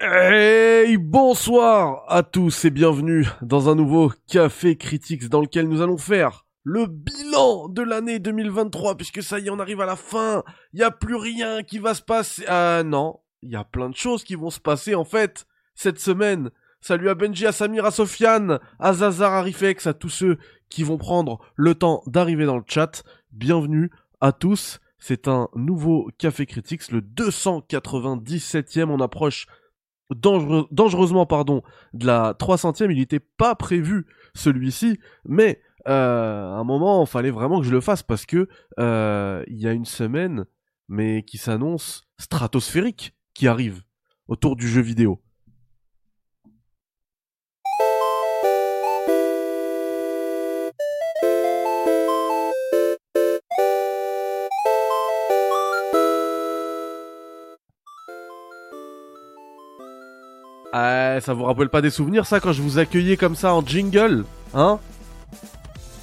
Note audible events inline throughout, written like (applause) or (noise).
Hey, bonsoir à tous et bienvenue dans un nouveau Café Critics dans lequel nous allons faire le bilan de l'année 2023 puisque ça y est, on arrive à la fin. Il y a plus rien qui va se passer. Ah non, il y a plein de choses qui vont se passer en fait cette semaine. Salut à Benji, à Samir, à Sofiane, à Zazar, à Rifex, à tous ceux qui vont prendre le temps d'arriver dans le chat. Bienvenue à tous. C'est un nouveau Café Critics, le 297e. On approche dangereusement pardon de la 300e il n'était pas prévu celui-ci mais euh, à un moment il fallait vraiment que je le fasse parce que euh, il y a une semaine mais qui s'annonce stratosphérique qui arrive autour du jeu vidéo Ah, ça vous rappelle pas des souvenirs ça quand je vous accueillais comme ça en jingle Hein?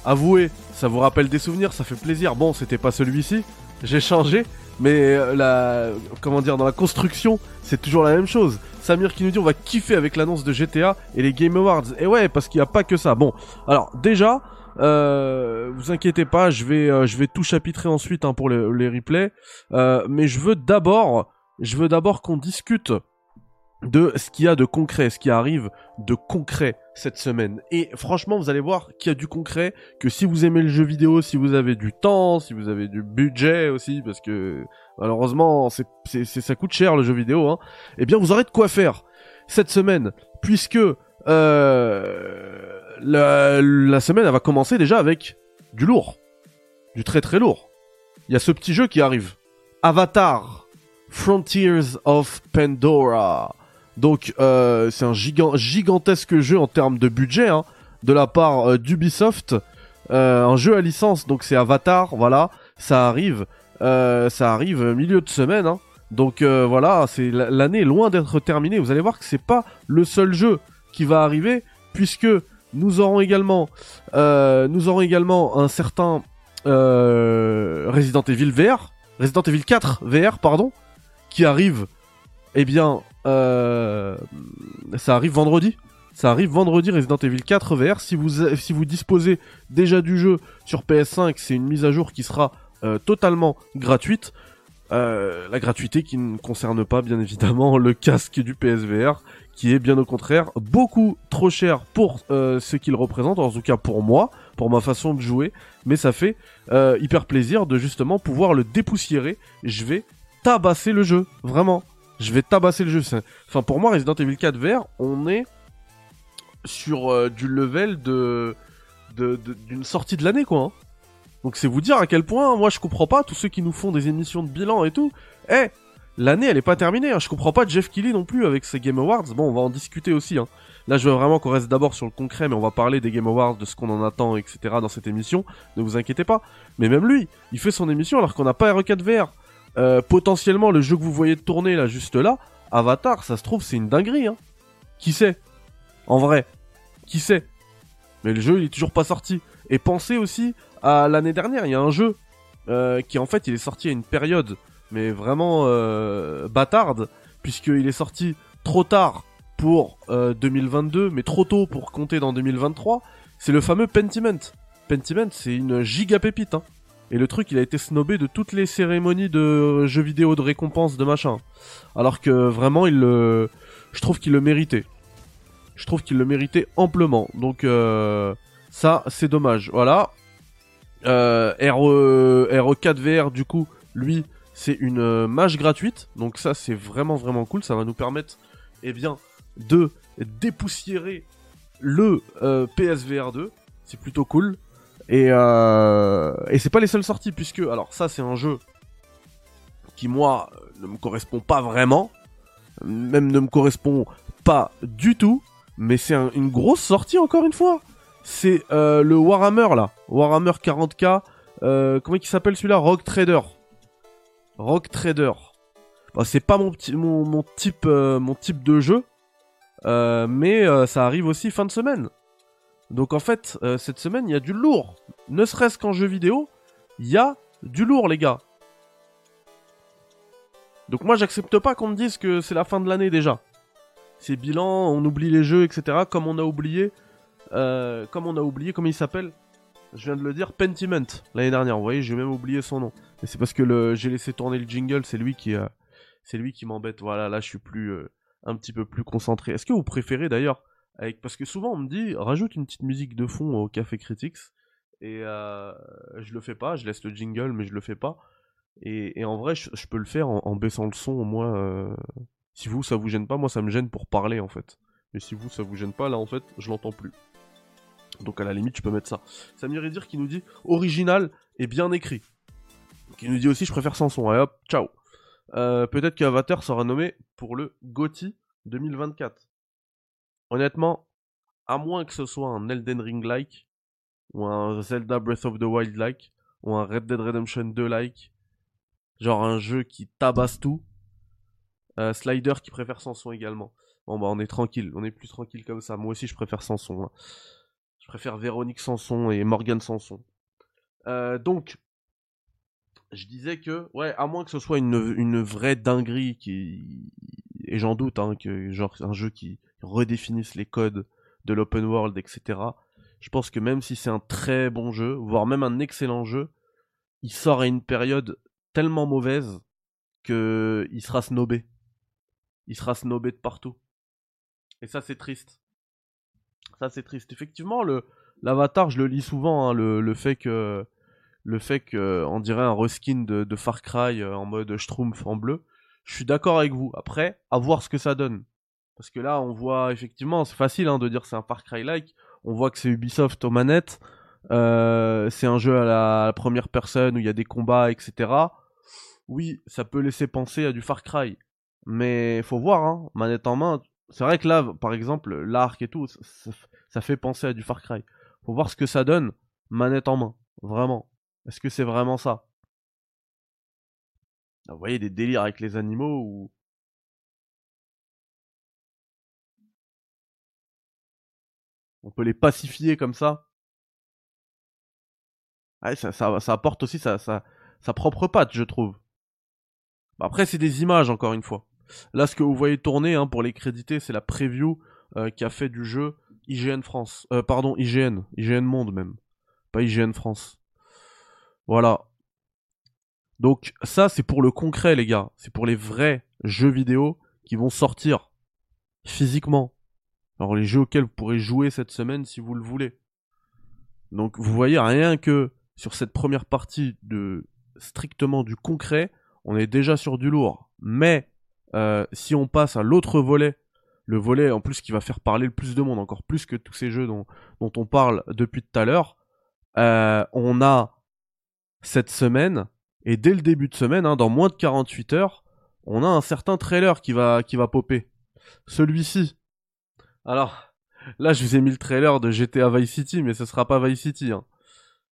Avouez, ça vous rappelle des souvenirs, ça fait plaisir. Bon, c'était pas celui-ci, j'ai changé, mais euh, la comment dire dans la construction, c'est toujours la même chose. Samir qui nous dit on va kiffer avec l'annonce de GTA et les Game Awards. Et ouais, parce qu'il n'y a pas que ça. Bon, alors déjà, euh, vous inquiétez pas, je vais euh, je vais tout chapitrer ensuite hein, pour les, les replays, euh, mais je veux d'abord je veux d'abord qu'on discute de ce qu'il y a de concret, ce qui arrive de concret cette semaine. Et franchement, vous allez voir qu'il y a du concret, que si vous aimez le jeu vidéo, si vous avez du temps, si vous avez du budget aussi, parce que malheureusement, c'est, c'est, ça coûte cher le jeu vidéo, hein, eh bien vous aurez de quoi faire cette semaine, puisque euh, la, semaine, va commencer déjà avec du lourd, du très très lourd. Il y a ce petit jeu qui arrive, Avatar, Frontiers of Pandora. Donc euh, c'est un gigantesque jeu en termes de budget hein, de la part euh, d'Ubisoft. Euh, un jeu à licence, donc c'est Avatar, voilà, ça arrive, ça arrive milieu de semaine. Hein. Donc voilà, c'est l'année loin d'être terminée. Vous allez voir que c'est pas le seul jeu qui va arriver, puisque nous aurons également, nous aurons également un certain Resident Evil VR, Resident Evil 4 VR, pardon, qui arrive, eh bien, euh, ça arrive vendredi. Ça arrive vendredi Resident Evil 4 VR. Si vous, si vous disposez déjà du jeu sur PS5, c'est une mise à jour qui sera euh, totalement gratuite. Euh, la gratuité qui ne concerne pas bien évidemment le casque du PSVR, qui est bien au contraire beaucoup trop cher pour ce qu'il représente, en tout cas pour moi, pour ma façon de jouer. Mais ça fait hyper plaisir de justement pouvoir le dépoussiérer. Je vais tabasser le jeu, vraiment je vais tabasser le jeu. Enfin, pour moi, Resident Evil 4 VR, on est sur euh, du level de d'une sortie de l'année, quoi. Hein. Donc c'est vous dire à quel point, moi je comprends pas, tous ceux qui nous font des émissions de bilan et tout, eh, l'année elle est pas terminée, hein. je comprends pas Jeff Kelly non plus avec ses Game Awards, bon on va en discuter aussi, hein. là je veux vraiment qu'on reste d'abord sur le concret, mais on va parler des Game Awards, de ce qu'on en attend, etc. dans cette émission, ne vous inquiétez pas, mais même lui, il fait son émission alors qu'on n'a pas RE4 VR, euh, potentiellement le jeu que vous voyez tourner là juste là, Avatar, ça se trouve c'est une dinguerie. Hein. Qui sait? En vrai, qui sait? Mais le jeu il est toujours pas sorti. Et pensez aussi à l'année dernière, il y a un jeu euh, qui en fait il est sorti à une période mais vraiment euh, bâtarde puisqu'il est sorti trop tard pour 2022 mais trop tôt pour compter dans 2023. C'est le fameux Pentiment. Pentiment c'est une giga pépite. Hein. Et le truc, il a été snobé de toutes les cérémonies de jeux vidéo de récompense de machin. Alors que vraiment, il le... je trouve qu'il le méritait. Je trouve qu'il le méritait amplement. Donc euh, ça, c'est dommage. Voilà. Euh, RE... RE4 VR, du coup, lui, c'est une mage gratuite. Donc ça, c'est vraiment, vraiment cool. Ça va nous permettre, eh bien, de dépoussiérer le euh, PSVR 2. C'est plutôt cool. Et, euh, et c'est pas les seules sorties, puisque, alors ça c'est un jeu qui moi ne me correspond pas vraiment, même ne me correspond pas du tout, mais c'est une grosse sortie encore une fois. C'est euh, le Warhammer là, Warhammer 40k, euh, comment il s'appelle celui-là? Rock Trader. Rock Trader. c'est pas mon, type, mon type de jeu, mais ça arrive aussi fin de semaine. Donc en fait, euh, cette semaine, il y a du lourd. Ne serait-ce qu'en jeu vidéo, il y a du lourd, les gars. Donc moi, j'accepte pas qu'on me dise que c'est la fin de l'année déjà. c'est bilan, on oublie les jeux, etc. Comme on a oublié, euh, comme on a oublié, comment il s'appelle? Je viens de le dire, Pentiment l'année dernière. Vous voyez, j'ai même oublié son nom. Et c'est parce que j'ai laissé tourner le jingle, c'est lui qui, euh, c'est lui qui m'embête. Voilà, là, je suis plus, un petit peu plus concentré. Est-ce que vous préférez d'ailleurs, avec, parce que souvent on me dit, rajoute une petite musique de fond au Café Critics, et je le fais pas, je laisse le jingle, mais je le fais pas. Et, en vrai, je, peux le faire en, baissant le son au moins. Si vous, ça vous gêne pas, moi ça me gêne pour parler en fait. Mais si vous, ça vous gêne pas, là en fait, je l'entends plus. Donc à la limite, tu peux mettre ça. Samir dire qui nous dit original et bien écrit. Qui nous dit aussi je préfère sans son. Allez hop, ciao. Euh, peut-être qu'Avatar sera nommé pour le GOTY 2024. Honnêtement, à moins que ce soit un Elden Ring-like, ou un Zelda Breath of the Wild-like, ou un Red Dead Redemption 2-like, genre un jeu qui tabasse tout, euh, Slider qui préfère Sanson également. Bon bah on est tranquille, on est plus tranquille comme ça. Moi aussi je préfère Sanson. Hein. Je préfère Véronique Sanson et Morgan Sanson. Euh, donc, je disais que, ouais, à moins que ce soit une, vraie dinguerie qui, et j'en doute, hein, que genre un jeu qui redéfinisse les codes de l'open world, etc. Je pense que même si c'est un très bon jeu, voire même un excellent jeu, il sort à une période tellement mauvaise que il sera snobé il sera snobé de partout. Et ça, c'est triste. Ça, c'est triste. Effectivement, le l'avatar, je le lis souvent, hein, le, fait que le fait que on dirait un reskin de, de Far Cry euh, en mode Schtroumpf en bleu. Je suis d'accord avec vous. Après, à voir ce que ça donne. Parce que là, on voit effectivement, c'est facile hein, de dire c'est un Far Cry-like. On voit que c'est Ubisoft aux manettes. Euh, c'est un jeu à la, première personne où il y a des combats, etc. Oui, ça peut laisser penser à du Far Cry. Mais faut voir, hein, manette en main. C'est vrai que là, par exemple, l'arc et tout, ça, fait penser à du Far Cry. Faut voir ce que ça donne, manette en main. Vraiment. Est-ce que c'est vraiment ça? Vous voyez des délires avec les animaux ou. On peut les pacifier comme ça. Ça, apporte aussi sa, propre patte, je trouve. Après, c'est des images, encore une fois. Là, ce que vous voyez tourner hein, pour les créditer, c'est la preview euh, qui a fait du jeu IGN France. Euh, pardon, IGN. IGN Monde même. Pas IGN France. Voilà. Donc ça, c'est pour le concret, les gars. C'est pour les vrais jeux vidéo qui vont sortir physiquement. Alors les jeux auxquels vous pourrez jouer cette semaine si vous le voulez. Donc vous voyez rien que sur cette première partie de strictement du concret, on est déjà sur du lourd. Mais euh, si on passe à l'autre volet, le volet en plus qui va faire parler le plus de monde, encore plus que tous ces jeux dont, on parle depuis tout à l'heure, euh, on a cette semaine, et dès le début de semaine, hein, dans moins de 48 heures, on a un certain trailer qui va, qui va popper. Celui-ci. Alors, là je vous ai mis le trailer de GTA Vice City, mais ce sera pas Vice City. Hein.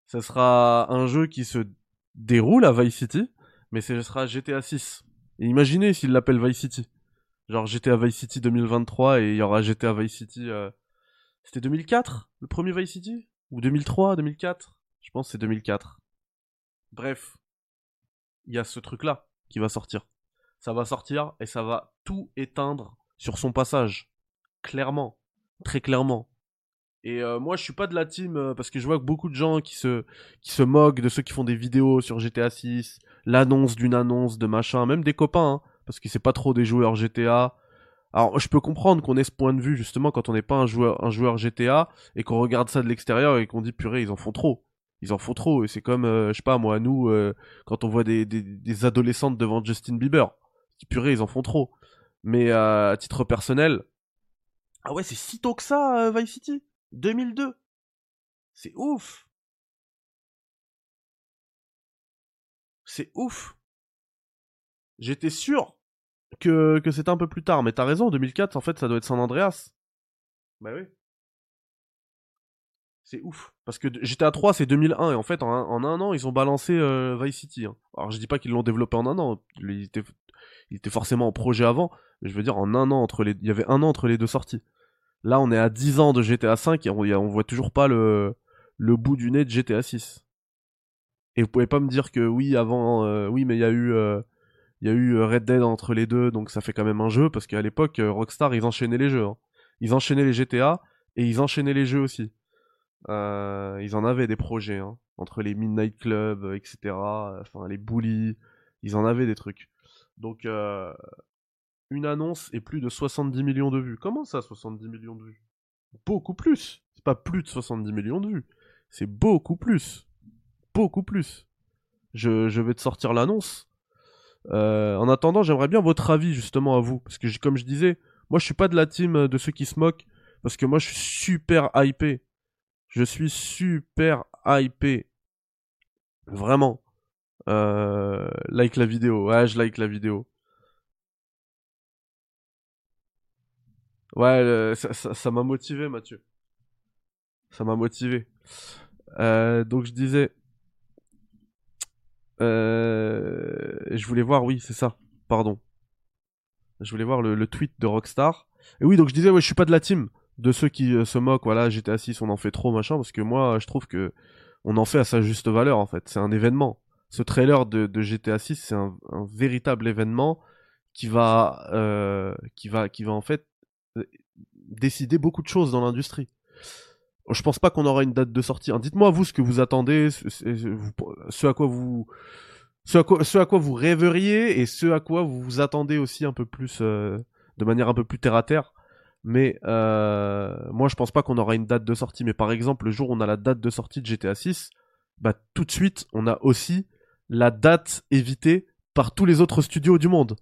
Ce sera un jeu qui se déroule à Vice City, mais ce sera GTA 6. Et imaginez s'il l'appelle Vice City. Genre GTA Vice City 2023 et il y aura GTA Vice City. Euh, c'était 2004 le premier Vice City? Ou 2003, 2004 Je pense que c'est 2004. Bref, il y a ce truc-là qui va sortir. Ça va sortir et ça va tout éteindre sur son passage. Clairement. Très clairement. Et euh, moi, je suis pas de la team euh, parce que je vois que beaucoup de gens qui se qui se moquent de ceux qui font des vidéos sur GTA 6, l'annonce d'une annonce de machin, même des copains, hein, parce que c'est pas trop des joueurs GTA. Alors, je peux comprendre qu'on ait ce point de vue justement quand on n'est pas un joueur un joueur GTA et qu'on regarde ça de l'extérieur et qu'on dit purée, ils en font trop. Ils en font trop et c'est comme euh, je sais pas moi nous quand on voit des, des, des adolescentes devant Justin Bieber. Purée, ils en font trop. Mais à titre personnel, ah ouais, c'est si tôt que ça Vice City? 2002. C'est ouf. C'est ouf. J'étais sûr que, que c'était un peu plus tard, mais t'as raison, 2004, en fait, ça doit être San Andreas. Bah oui. C'est ouf. Parce que GTA 3, c'est 2001, et en fait, en un, an, ils ont balancé euh, Vice City. Hein. Alors, je dis pas qu'ils l'ont développé en un an, il était forcément en projet avant, mais je veux dire, en un an, entre les, il y avait un an entre les deux sorties. Là, on est à 10 ans de GTA 5 et on, on voit toujours pas le, le bout du nez de GTA 6. Et vous pouvez pas me dire que oui, avant, euh, oui, mais il y a eu, euh, y a eu Red Dead entre les deux, donc ça fait quand même un jeu, parce qu'à l'époque, Rockstar, ils enchaînaient les jeux. Hein. Ils enchaînaient les GTA, et ils enchaînaient les jeux aussi. ils en avaient des projets, hein, entre les Midnight Club, etc., enfin les Bullies, ils en avaient des trucs. Donc, une annonce et plus de 70 millions de vues. Comment ça, 70 millions de vues? Beaucoup plus. C'est pas plus de 70 millions de vues. C'est beaucoup plus. Beaucoup plus. Je, vais te sortir l'annonce. En attendant, j'aimerais bien votre avis justement à vous. Parce que comme je disais, moi je suis pas de la team de ceux qui se moquent. Parce que moi je suis super hypé. Je suis super hypé. Vraiment. Euh, like la vidéo. Ouais, je like la vidéo. Ouais, ça m'a motivé, Mathieu. Ça m'a motivé. Euh, donc je disais, euh, je voulais voir, oui, c'est ça. Pardon. Je voulais voir le, tweet de Rockstar. Et oui, donc je disais, ouais, je suis pas de la team de ceux qui se moquent. Voilà, GTA 6, on en fait trop, machin, parce que moi, je trouve que on en fait à sa juste valeur, en fait. C'est un événement. Ce trailer de, GTA 6, c'est un, véritable événement qui va, qui va, qui va en fait décider beaucoup de choses dans l'industrie. Je pense pas qu'on aura une date de sortie. Hein, dites-moi vous ce que vous attendez, ce, à quoi vous, ce à quoi, ce à quoi vous rêveriez et ce à quoi vous vous attendez aussi un peu plus, euh, de manière un peu plus terre à terre. Mais euh, moi, je pense pas qu'on aura une date de sortie. Mais par exemple, le jour où on a la date de sortie de GTA 6, bah tout de suite, on a aussi la date évitée par tous les autres studios du monde.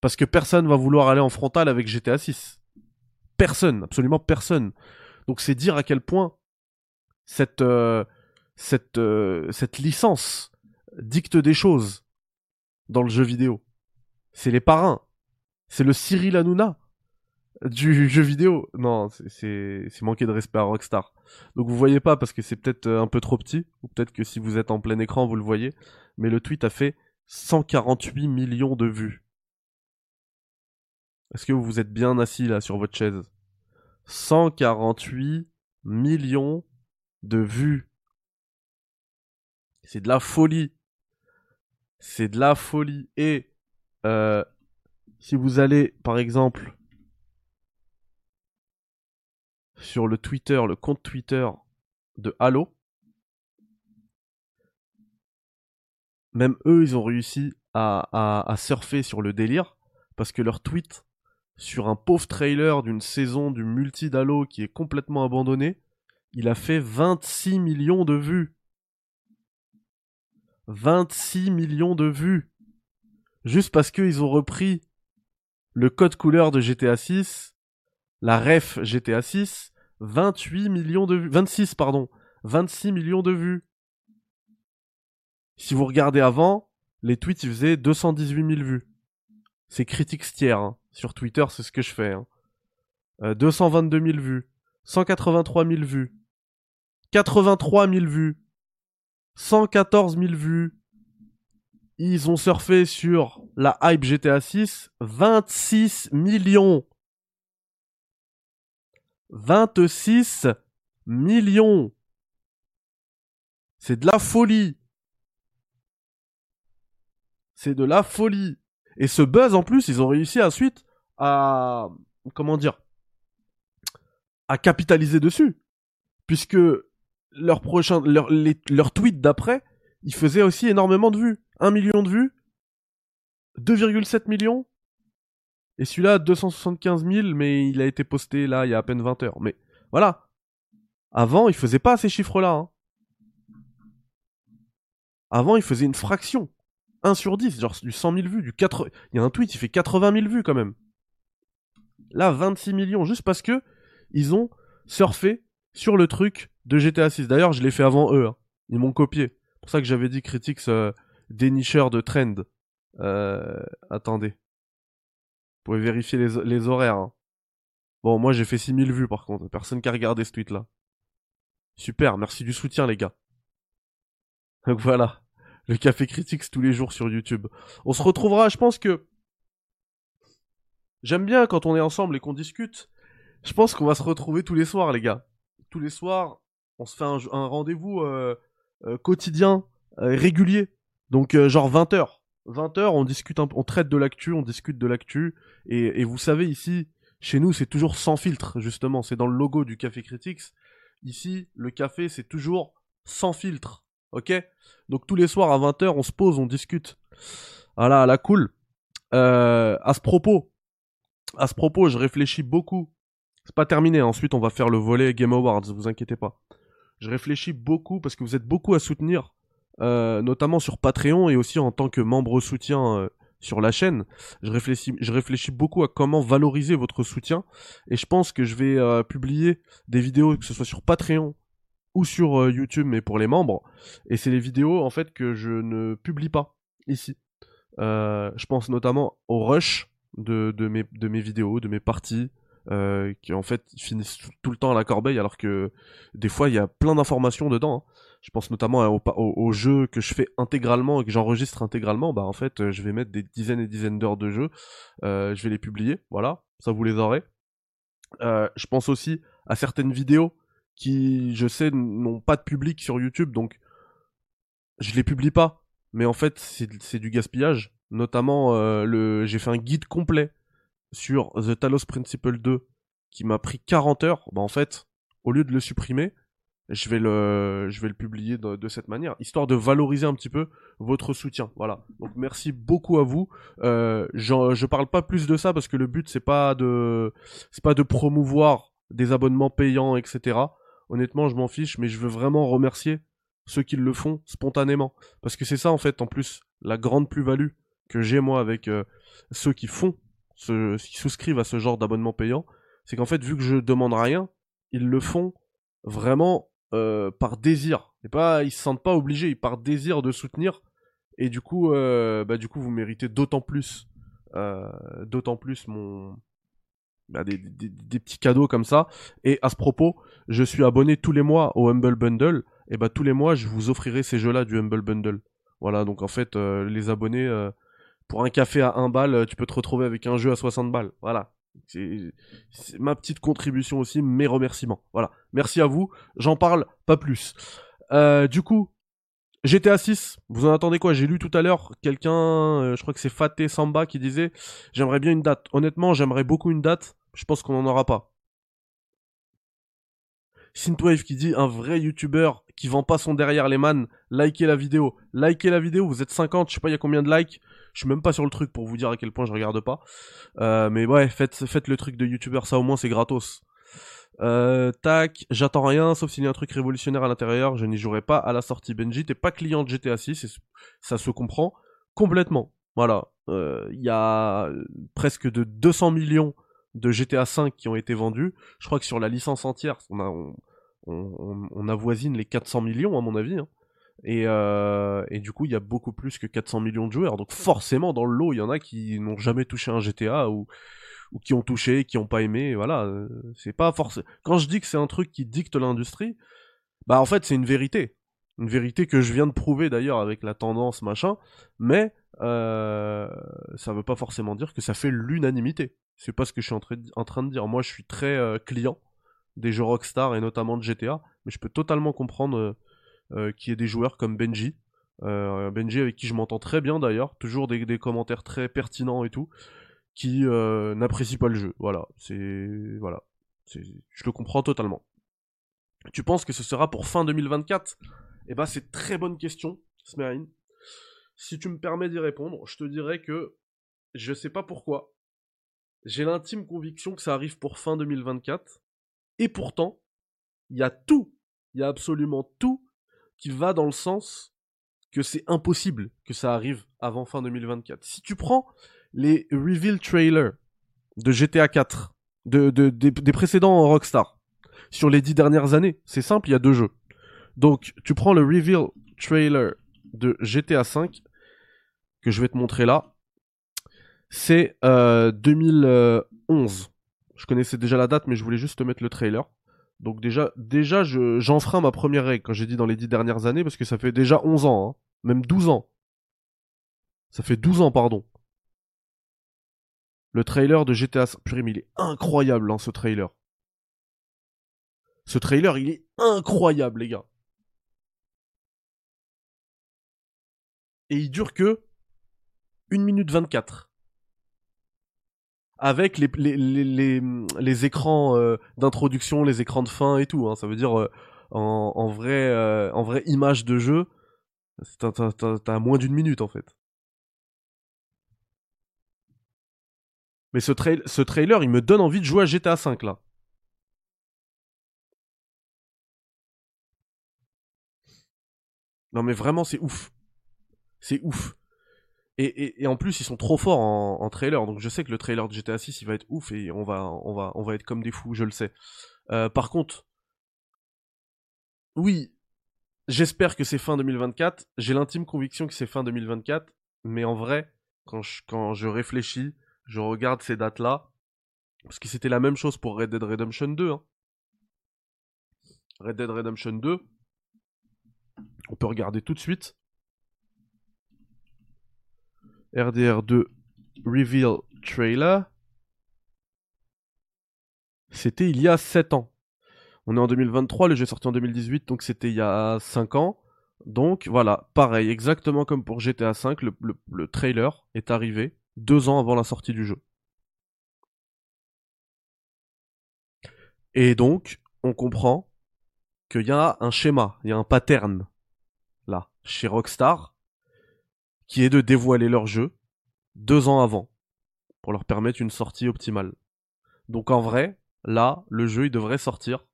Parce que personne va vouloir aller en frontal avec GTA 6. Personne, absolument personne. Donc c'est dire à quel point cette, euh, euh, cette licence dicte des choses dans le jeu vidéo. C'est les parrains. C'est le Cyril Hanouna du jeu vidéo. Non, c'est manquer de respect à Rockstar. Donc vous voyez pas parce que c'est peut-être euh, un peu trop petit, ou peut-être que si vous êtes en plein écran, vous le voyez. Mais le tweet a fait 148 millions de vues. Est-ce que vous vous êtes bien assis là sur votre chaise? 148 millions de vues. C'est de la folie. C'est de la folie. Et euh, si vous allez, par exemple, sur le Twitter, le compte Twitter de Halo, même eux, ils ont réussi à, surfer sur le délire parce que leur tweet sur un pauvre trailer d'une saison du multi d'Halo qui est complètement abandonné, il a fait 26 millions de vues. 26 millions de vues. Juste parce qu'ils ont repris le code couleur de GTA 6, la ref GTA 6, 28 millions de vues. 26, pardon. 26 millions de vues. Si vous regardez avant, les tweets, ils faisaient 218 000 vues. C'est critique tiers. Hein. Sur Twitter, c'est ce que je fais. 222 hein. 000 euh, vues. 183 000 vues. 83 000 vues. 114 000 vues. Ils ont surfé sur la hype GTA 6. 26 millions. 26 millions. C'est de la folie. C'est de la folie. Et ce buzz, en plus, ils ont réussi ensuite à. Comment dire À capitaliser dessus. Puisque leur prochain. Leur, tweet d'après, ils faisaient aussi énormément de vues. 1 million de vues. 2,7 millions. Et celui-là, 275 000, mais il a été posté là, il y a à peine 20 heures. Mais voilà. Avant, il faisait pas ces chiffres-là. Hein. Avant, il faisait une fraction. 1 sur 10, genre du 100 000 vues, du 4... Il y a un tweet, il fait 80 000 vues quand même. Là, 26 millions, juste parce que ils ont surfé sur le truc de GTA 6. D'ailleurs, je l'ai fait avant eux. Hein. Ils m'ont copié. C'est pour ça que j'avais dit Critics euh, dénicheur de trend. Euh, attendez. Vous pouvez vérifier les, horaires. Hein. Bon, moi j'ai fait 6000 vues par contre. Personne qui a regardé ce tweet là. Super, merci du soutien les gars. Donc voilà le Café Critics tous les jours sur YouTube. On se retrouvera, je pense que... J'aime bien quand on est ensemble et qu'on discute. Je pense qu'on va se retrouver tous les soirs, les gars. Tous les soirs, on se fait un, rendez-vous euh, euh, quotidien, euh, régulier. Donc genre 20h. 20h, on discute, on traite de l'actu, on discute de l'actu. Et, et, vous savez, ici, chez nous, c'est toujours sans filtre, justement. C'est dans le logo du Café Critics. Ici, le café, c'est toujours sans filtre. Ok? Donc tous les soirs à 20h, on se pose, on discute. Voilà, la cool. Euh, à ce propos, à ce propos, je réfléchis beaucoup. C'est pas terminé. Ensuite, on va faire le volet Game Awards. Vous inquiétez pas. Je réfléchis beaucoup parce que vous êtes beaucoup à soutenir, euh, notamment sur Patreon et aussi en tant que membre soutien euh, sur la chaîne. Je réfléchis, je réfléchis beaucoup à comment valoriser votre soutien et je pense que je vais euh, publier des vidéos que ce soit sur Patreon ou sur YouTube, mais pour les membres. Et c'est les vidéos en fait que je ne publie pas ici. Je pense notamment au rush de, mes, vidéos, de mes parties, qui en fait finissent tout le temps à la corbeille, alors que des fois il y a plein d'informations dedans. Hein. Je pense notamment aux au, jeux que je fais intégralement et que j'enregistre intégralement. Bah en fait, je vais mettre des dizaines et dizaines d'heures de jeux. je vais les publier, voilà, ça vous les aurez. je pense aussi à certaines vidéos qui, je sais, n'ont pas de public sur YouTube, donc je les publie pas. Mais en fait, c'est du gaspillage. Notamment, euh, j'ai fait un guide complet sur The Talos Principle 2 qui m'a pris 40 heures. Bah en fait, au lieu de le supprimer, je vais le, je vais le publier de, cette manière, histoire de valoriser un petit peu votre soutien. Voilà. Donc merci beaucoup à vous. Euh, je parle pas plus de ça parce que le but c'est pas de, c'est pas de promouvoir des abonnements payants, etc honnêtement, je m'en fiche, mais je veux vraiment remercier ceux qui le font spontanément. Parce que c'est ça, en fait, en plus, la grande plus-value que j'ai, moi, avec euh, ceux qui font, ceux qui souscrivent à ce genre d'abonnement payant, c'est qu'en fait, vu que je demande rien, ils le font vraiment euh, par désir. Et pas, ils se sentent pas obligés, ils par désir de soutenir. Et du coup, euh, bah, du coup, vous méritez d'autant plus, d'autant plus mon, bah, des, petits cadeaux comme ça. Et à ce propos, je suis abonné tous les mois au Humble Bundle. Et bah tous les mois, je vous offrirai ces jeux-là du Humble Bundle. Voilà, donc en fait, euh, les abonnés, euh, pour un café à 1 balle, tu peux te retrouver avec un jeu à 60 balles. Voilà. C'est ma petite contribution aussi, mes remerciements. Voilà. Merci à vous. J'en parle pas plus. Euh, du coup, GTA 6, vous en attendez quoi? J'ai lu tout à l'heure quelqu'un, je crois que c'est Faté Samba qui disait J'aimerais bien une date. Honnêtement, j'aimerais beaucoup une date. Je pense qu'on n'en aura pas. Synthwave qui dit un vrai youtubeur qui vend pas son derrière les man, likez la vidéo. Likez la vidéo, vous êtes 50, je sais pas il y a combien de likes. Je suis même pas sur le truc pour vous dire à quel point je regarde pas. Euh, mais ouais, faites, faites le truc de youtubeur, ça au moins c'est gratos. Euh, tac, j'attends rien, sauf s'il y a un truc révolutionnaire à l'intérieur, je n'y jouerai pas à la sortie. Benji, t'es pas client de GTA 6, ça se comprend complètement. Voilà, euh, il y a presque de 200 millions de GTA 5 qui ont été vendus. Je crois que sur la licence entière, on, avoisine les 400 millions à mon avis. Hein. Et, euh, et, du coup, il y a beaucoup plus que 400 millions de joueurs. Donc forcément, dans le lot, il y en a qui n'ont jamais touché un GTA ou, ou qui ont touché, qui n'ont pas aimé. Voilà, euh, c'est pas forcément. Quand je dis que c'est un truc qui dicte l'industrie, bah en fait, c'est une vérité. Une vérité que je viens de prouver d'ailleurs avec la tendance machin, mais euh, ça veut pas forcément dire que ça fait l'unanimité. C'est pas ce que je suis en, train de dire. Moi, je suis très euh, client des jeux Rockstar et notamment de GTA, mais je peux totalement comprendre euh, euh, y ait des joueurs comme Benji. Benji avec qui je m'entends très bien d'ailleurs, toujours des, commentaires très pertinents et tout, qui n'apprécie pas le jeu. Voilà, c'est voilà, je le comprends totalement. Tu penses que ce sera pour fin 2024 Eh ben c'est très bonne question, Smerine. Si tu me permets d'y répondre, je te dirais que je sais pas pourquoi, j'ai l'intime conviction que ça arrive pour fin 2024. Et pourtant, il y a tout, il y a absolument tout qui va dans le sens que c'est impossible que ça arrive avant fin 2024. Si tu prends les reveal trailers de GTA 4, de, des, précédents Rockstar, sur les dix dernières années, c'est simple, il y a deux jeux. Donc, tu prends le reveal trailer de GTA 5, que je vais te montrer là, c'est 2011. Euh, je connaissais déjà la date, mais je voulais juste te mettre le trailer. Donc déjà, déjà j'enfreins ma première règle quand j'ai dit dans les dix dernières années, parce que ça fait déjà 11 ans, hein. même 12 ans. Ça fait 12 ans, pardon. Le trailer de GTA... Purée, mais il est incroyable, hein, ce trailer. Ce trailer, il est incroyable, les gars. Et il dure que 1 minute 24. Avec les, les, les, les, écrans euh, d'introduction, les écrans de fin et tout. Hein. Ça veut dire, euh, en, en, vrai, euh, en vrai image de jeu, t'as moins d'une minute en fait. Mais ce, ce trailer, il me donne envie de jouer à GTA V là. Non mais vraiment c'est ouf. C'est ouf. Et, en plus ils sont trop forts en, trailer, donc je sais que le trailer de GTA 6 il va être ouf et on va, on va, on va être comme des fous, je le sais. Euh, par contre, oui, j'espère que c'est fin 2024. J'ai l'intime conviction que c'est fin 2024, mais en vrai, quand je, quand je réfléchis, je regarde ces dates-là, parce que c'était la même chose pour Red Dead Redemption 2. Hein. Red Dead Redemption 2, on peut regarder tout de suite. RDR2 Reveal Trailer. C'était il y a 7 ans. On est en 2023, le jeu est sorti en 2018, donc c'était il y a 5 ans. Donc voilà, pareil, exactement comme pour GTA V, le, trailer est arrivé 2 ans avant la sortie du jeu. Et donc, on comprend qu'il y a un schéma, il y a un pattern là, chez Rockstar, qui est de dévoiler leur jeu deux ans avant, pour leur permettre une sortie optimale. Donc en vrai, là, le jeu il devrait sortir.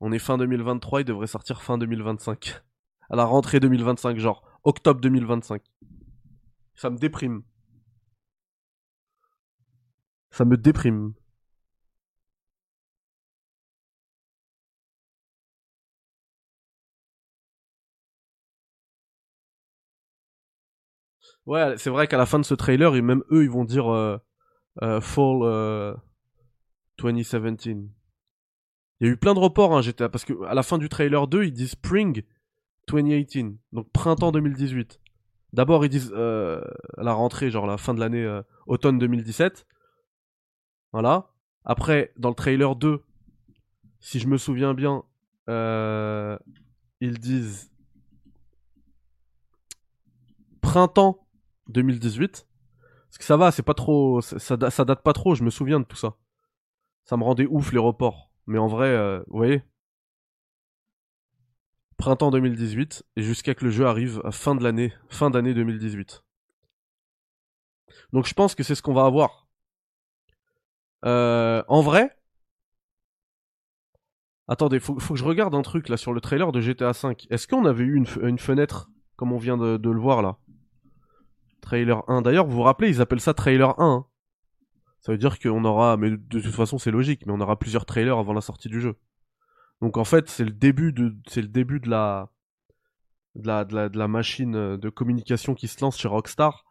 On est fin 2023, il devrait sortir fin 2025. À la rentrée 2025, genre octobre 2025. Ça me déprime. Ça me déprime. Ouais, c'est vrai qu'à la fin de ce trailer, et même eux, ils vont dire euh, euh, Fall 2017. Euh, Il y a eu plein de reports, hein, GTA, parce que à la fin du trailer 2, ils disent Spring 2018, donc printemps 2018. D'abord, ils disent la rentrée, genre la fin de l'année automne 2017. Voilà. Après, dans le trailer 2, si je me souviens bien, ils disent printemps 2018. Parce que ça va, c'est pas trop. Ça, date pas trop, je me souviens de tout ça. Ça me rendait ouf les reports. Mais en vrai, euh, vous voyez Printemps 2018, et jusqu'à que le jeu arrive à fin de l'année, fin d'année 2018. Donc je pense que c'est ce qu'on va avoir. Euh, en vrai, Attendez, faut, faut, que je regarde un truc là sur le trailer de GTA V. Est-ce qu'on avait eu une, fenêtre comme on vient de le voir là? Trailer 1. D'ailleurs, vous vous rappelez, ils appellent ça trailer 1. Hein. Ça veut dire qu'on aura, mais de toute façon c'est logique, mais on aura plusieurs trailers avant la sortie du jeu. Donc en fait, c'est le début de, la, de la, de la, machine de communication qui se lance chez Rockstar,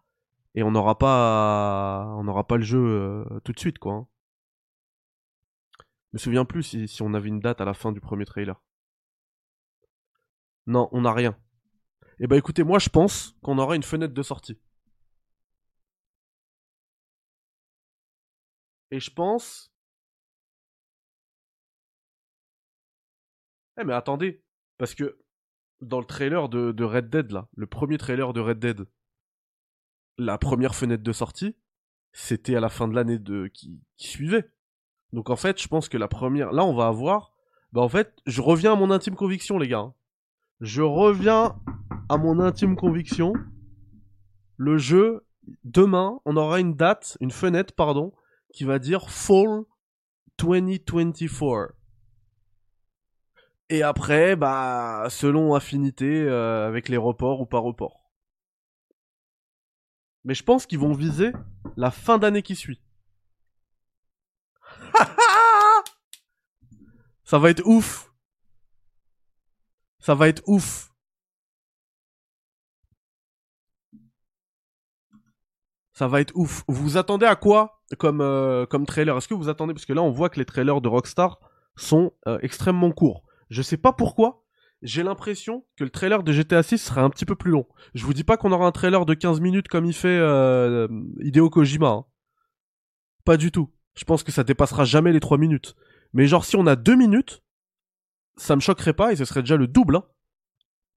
et on n'aura pas, on n'aura pas le jeu euh, tout de suite quoi. Hein. Je me souviens plus si, si on avait une date à la fin du premier trailer. Non, on n'a rien. Eh ben écoutez, moi je pense qu'on aura une fenêtre de sortie. Et je pense. Eh mais attendez, parce que dans le trailer de, Red Dead là, le premier trailer de Red Dead, la première fenêtre de sortie, c'était à la fin de l'année de qui, suivait. Donc en fait, je pense que la première, là on va avoir, bah en fait, je reviens à mon intime conviction les gars. Hein. Je reviens à mon intime conviction. Le jeu, demain, on aura une date, une fenêtre, pardon, qui va dire Fall 2024. Et après, bah, selon affinité, euh, avec les reports ou pas reports. Mais je pense qu'ils vont viser la fin d'année qui suit. (laughs) Ça va être ouf. Ça va être ouf. Ça va être ouf. Vous attendez à quoi? Comme, euh, comme trailer Est-ce que vous attendez Parce que là, on voit que les trailers de Rockstar sont euh, extrêmement courts. Je sais pas pourquoi. J'ai l'impression que le trailer de GTA 6 sera un petit peu plus long. Je vous dis pas qu'on aura un trailer de 15 minutes comme il fait euh, Hideo Kojima. Hein. Pas du tout. Je pense que ça dépassera jamais les 3 minutes. Mais genre, si on a 2 minutes, ça me choquerait pas et ce serait déjà le double. Hein.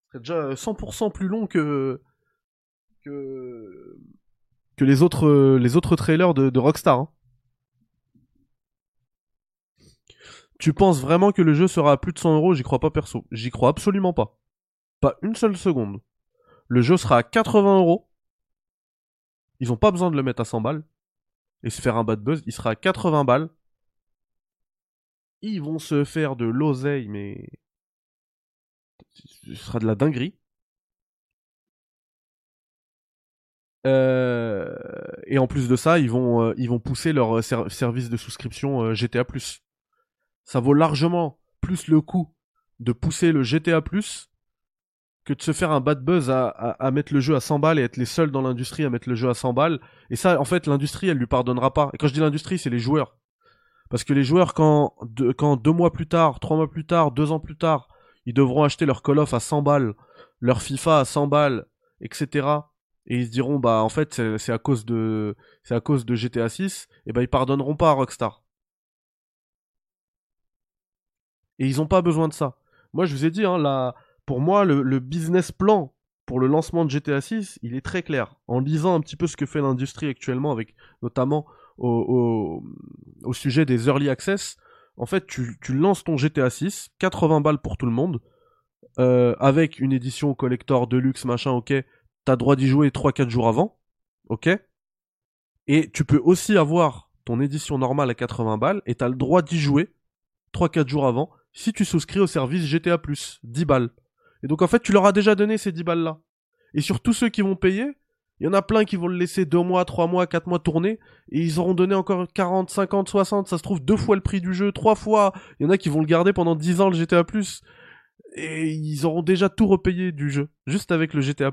Ce serait déjà 100% plus long que. que que les autres, euh, les autres trailers de, de Rockstar. hein. Tu penses vraiment que le jeu sera à plus de 100 euros? J'y crois pas perso. J'y crois absolument pas. Pas une seule seconde. Le jeu sera à 80 euros. Ils ont pas besoin de le mettre à 100 balles. Et se faire un bad buzz. Il sera à 80 balles. Ils vont se faire de l'oseille, mais. Ce sera de la dinguerie. Et en plus de ça, ils vont, euh, pousser leur euh, ser- service de souscription euh, GTA+. Ça vaut largement plus le coup de pousser le GTA+, que de se faire un bad buzz à, à, mettre le jeu à 100 balles et être les seuls dans l'industrie à mettre le jeu à 100 balles. Et ça, en fait, l'industrie, elle lui pardonnera pas. Et quand je dis l'industrie, c'est les joueurs. Parce que les joueurs, quand quand deux mois plus tard, trois mois plus tard, deux ans plus tard, ils devront acheter leur Call of à 100 balles, leur FIFA à 100 balles, etc. Et ils se diront, bah en fait, c'est à cause de, c'est à cause de GTA 6. Et bah ils pardonneront pas à Rockstar. Et ils ont pas besoin de ça. Moi, je vous ai dit, hein, pour moi, le, business plan pour le lancement de GTA 6, il est très clair. En lisant un petit peu ce que fait l'industrie actuellement, avec notamment au, au, sujet des early access, en fait, tu, tu lances ton GTA 6, 80 balles pour tout le monde, euh, avec une édition collector deluxe, machin, ok. T'as droit d'y jouer 3-4 jours avant, ok? Et tu peux aussi avoir ton édition normale à 80 balles, et t'as le droit d'y jouer 3-4 jours avant, si tu souscris au service GTA+, 10 balles. Et donc en fait, tu leur as déjà donné ces 10 balles-là. Et sur tous ceux qui vont payer, il y en a plein qui vont le laisser 2 mois, 3 mois, 4 mois tourner, et ils auront donné encore 40, 50, 60, ça se trouve deux fois le prix du jeu, trois fois. Il y en a qui vont le garder pendant 10 ans le GTA+. Et ils auront déjà tout repayé du jeu, juste avec le GTA+.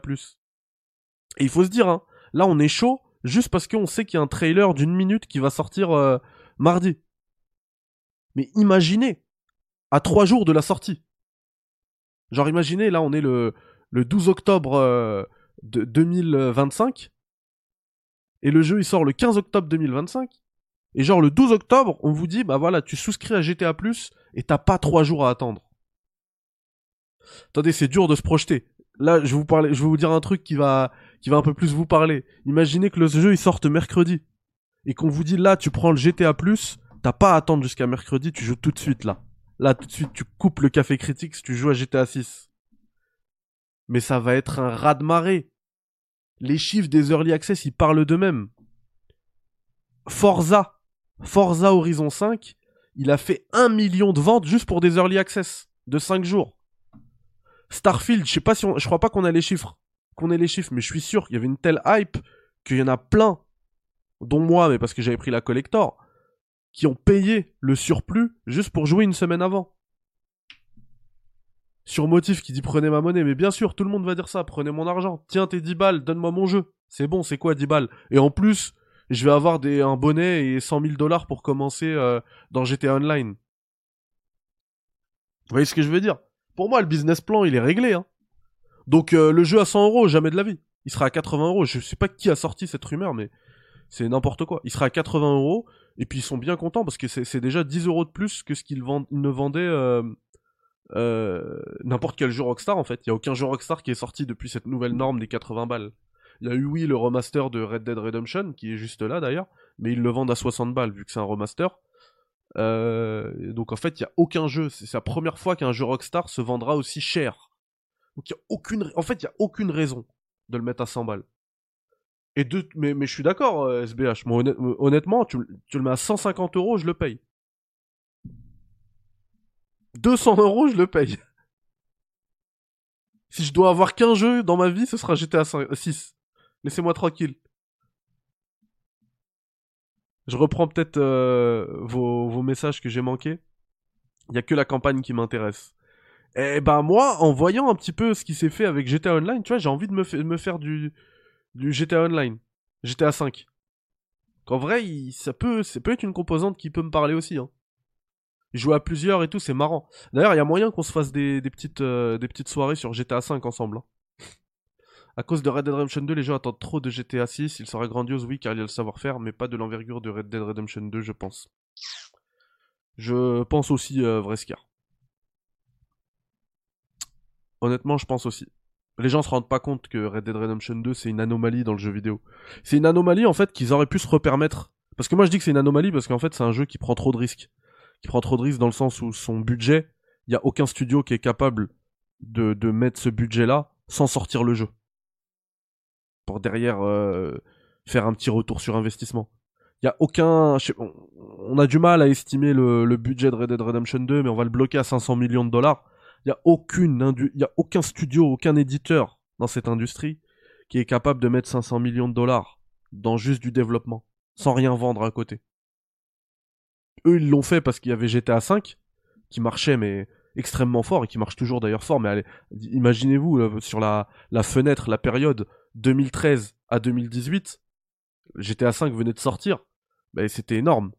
Et il faut se dire, hein, là on est chaud, juste parce qu'on sait qu'il y a un trailer d'une minute qui va sortir euh, mardi. Mais imaginez, à 3 jours de la sortie. Genre imaginez, là on est le, le 12 octobre euh, de 2025, et le jeu il sort le 15 octobre 2025, et genre le 12 octobre, on vous dit, bah voilà, tu souscris à GTA+, et t'as pas 3 jours à attendre. Attendez, c'est dur de se projeter. Là, je vous parler, je vais vous dire un truc qui va, qui va un peu plus vous parler. Imaginez que le jeu il sorte mercredi et qu'on vous dit là, tu prends le GTA+, t'as pas à attendre jusqu'à mercredi, tu joues tout de suite là. Là, tout de suite, tu coupes le café critique si tu joues à GTA 6. Mais ça va être un raz-de-marée. Les chiffres des early access, ils parlent d'eux-mêmes. Forza, Forza Horizon 5, il a fait 1 million de ventes juste pour des early access de 5 jours. Starfield, je sais pas si on, je crois pas qu'on a les chiffres, qu'on ait les chiffres, mais je suis sûr qu'il y avait une telle hype qu'il y en a plein, dont moi, mais parce que j'avais pris la collector, qui ont payé le surplus juste pour jouer une semaine avant. Sur motif qui dit prenez ma monnaie, mais bien sûr, tout le monde va dire ça, prenez mon argent, tiens tes 10 balles, donne-moi mon jeu. C'est bon, c'est quoi 10 balles? Et en plus, je vais avoir un bonnet et 100 000 dollars pour commencer euh, dans GTA Online. Vous voyez ce que je veux dire? Pour moi, le business plan, il est réglé. Hein. Donc euh, le jeu à 100 euros, jamais de la vie. Il sera à 80 euros. Je sais pas qui a sorti cette rumeur, mais c'est n'importe quoi. Il sera à 80 euros. Et puis ils sont bien contents parce que c'est déjà 10 euros de plus que ce qu'ils ne vendaient euh, euh, n'importe quel jeu Rockstar en fait. Il y a aucun jeu Rockstar qui est sorti depuis cette nouvelle norme des 80 balles. Il y a eu oui le remaster de Red Dead Redemption qui est juste là d'ailleurs, mais ils le vendent à 60 balles vu que c'est un remaster. Donc en fait il y a aucun jeu, c'est la première fois qu'un jeu Rockstar se vendra aussi cher. Donc il y a aucune, en fait il y a aucune raison de le mettre à 100 balles. Et mais, je suis d'accord euh, SBH. Moi honnête- honnêtement tu, le- tu le mets à 150 euros, je le paye. 200 euros, je le paye. (laughs) Si je dois avoir qu'un jeu dans ma vie, ce sera GTA 6. Laissez-moi tranquille. Je reprends peut-être euh, vos, messages que j'ai manqués. Il y a que la campagne qui m'intéresse. Et ben moi, en voyant un petit peu ce qui s'est fait avec GTA Online, tu vois, j'ai envie de me, fa- me faire du, GTA Online. GTA 5. Qu'en vrai, ça, peut, ça peut être une composante qui peut me parler aussi. Hein. Jouer à plusieurs et tout, c'est marrant. D'ailleurs, il y a moyen qu'on se fasse des, des, petites, euh, des petites soirées sur GTA 5 ensemble. hein. À cause de Red Dead Redemption 2, les gens attendent trop de GTA 6. Il sera grandiose, oui, car il y a le savoir-faire, mais pas de l'envergure de Red Dead Redemption 2, je pense. Je pense aussi, euh, Vrescar. Honnêtement, je pense aussi. Les gens se rendent pas compte que Red Dead Redemption 2 c'est une anomalie dans le jeu vidéo. C'est une anomalie en fait qu'ils auraient pu se repermettre. Parce que moi je dis que c'est une anomalie parce qu'en fait c'est un jeu qui prend trop de risques. Qui prend trop de risques dans le sens où son budget, il y a aucun studio qui est capable de, mettre ce budget là sans sortir le jeu. Pour derrière euh, faire un petit retour sur investissement. Il y a aucun on a du mal à estimer le, le budget de Red Dead Redemption 2 mais on va le bloquer à 500 millions de dollars il y a aucun studio, aucun éditeur dans cette industrie qui est capable de mettre 500 millions de dollars dans juste du développement sans rien vendre à côté. Eux, ils l'ont fait parce qu'il y avait GTA 5 qui marchait mais extrêmement fort et qui marche toujours d'ailleurs fort mais imaginez-vous euh, sur la fenêtre, la période 2013 à 2018, GTA 5 venait de sortir. Ben, c'était énorme.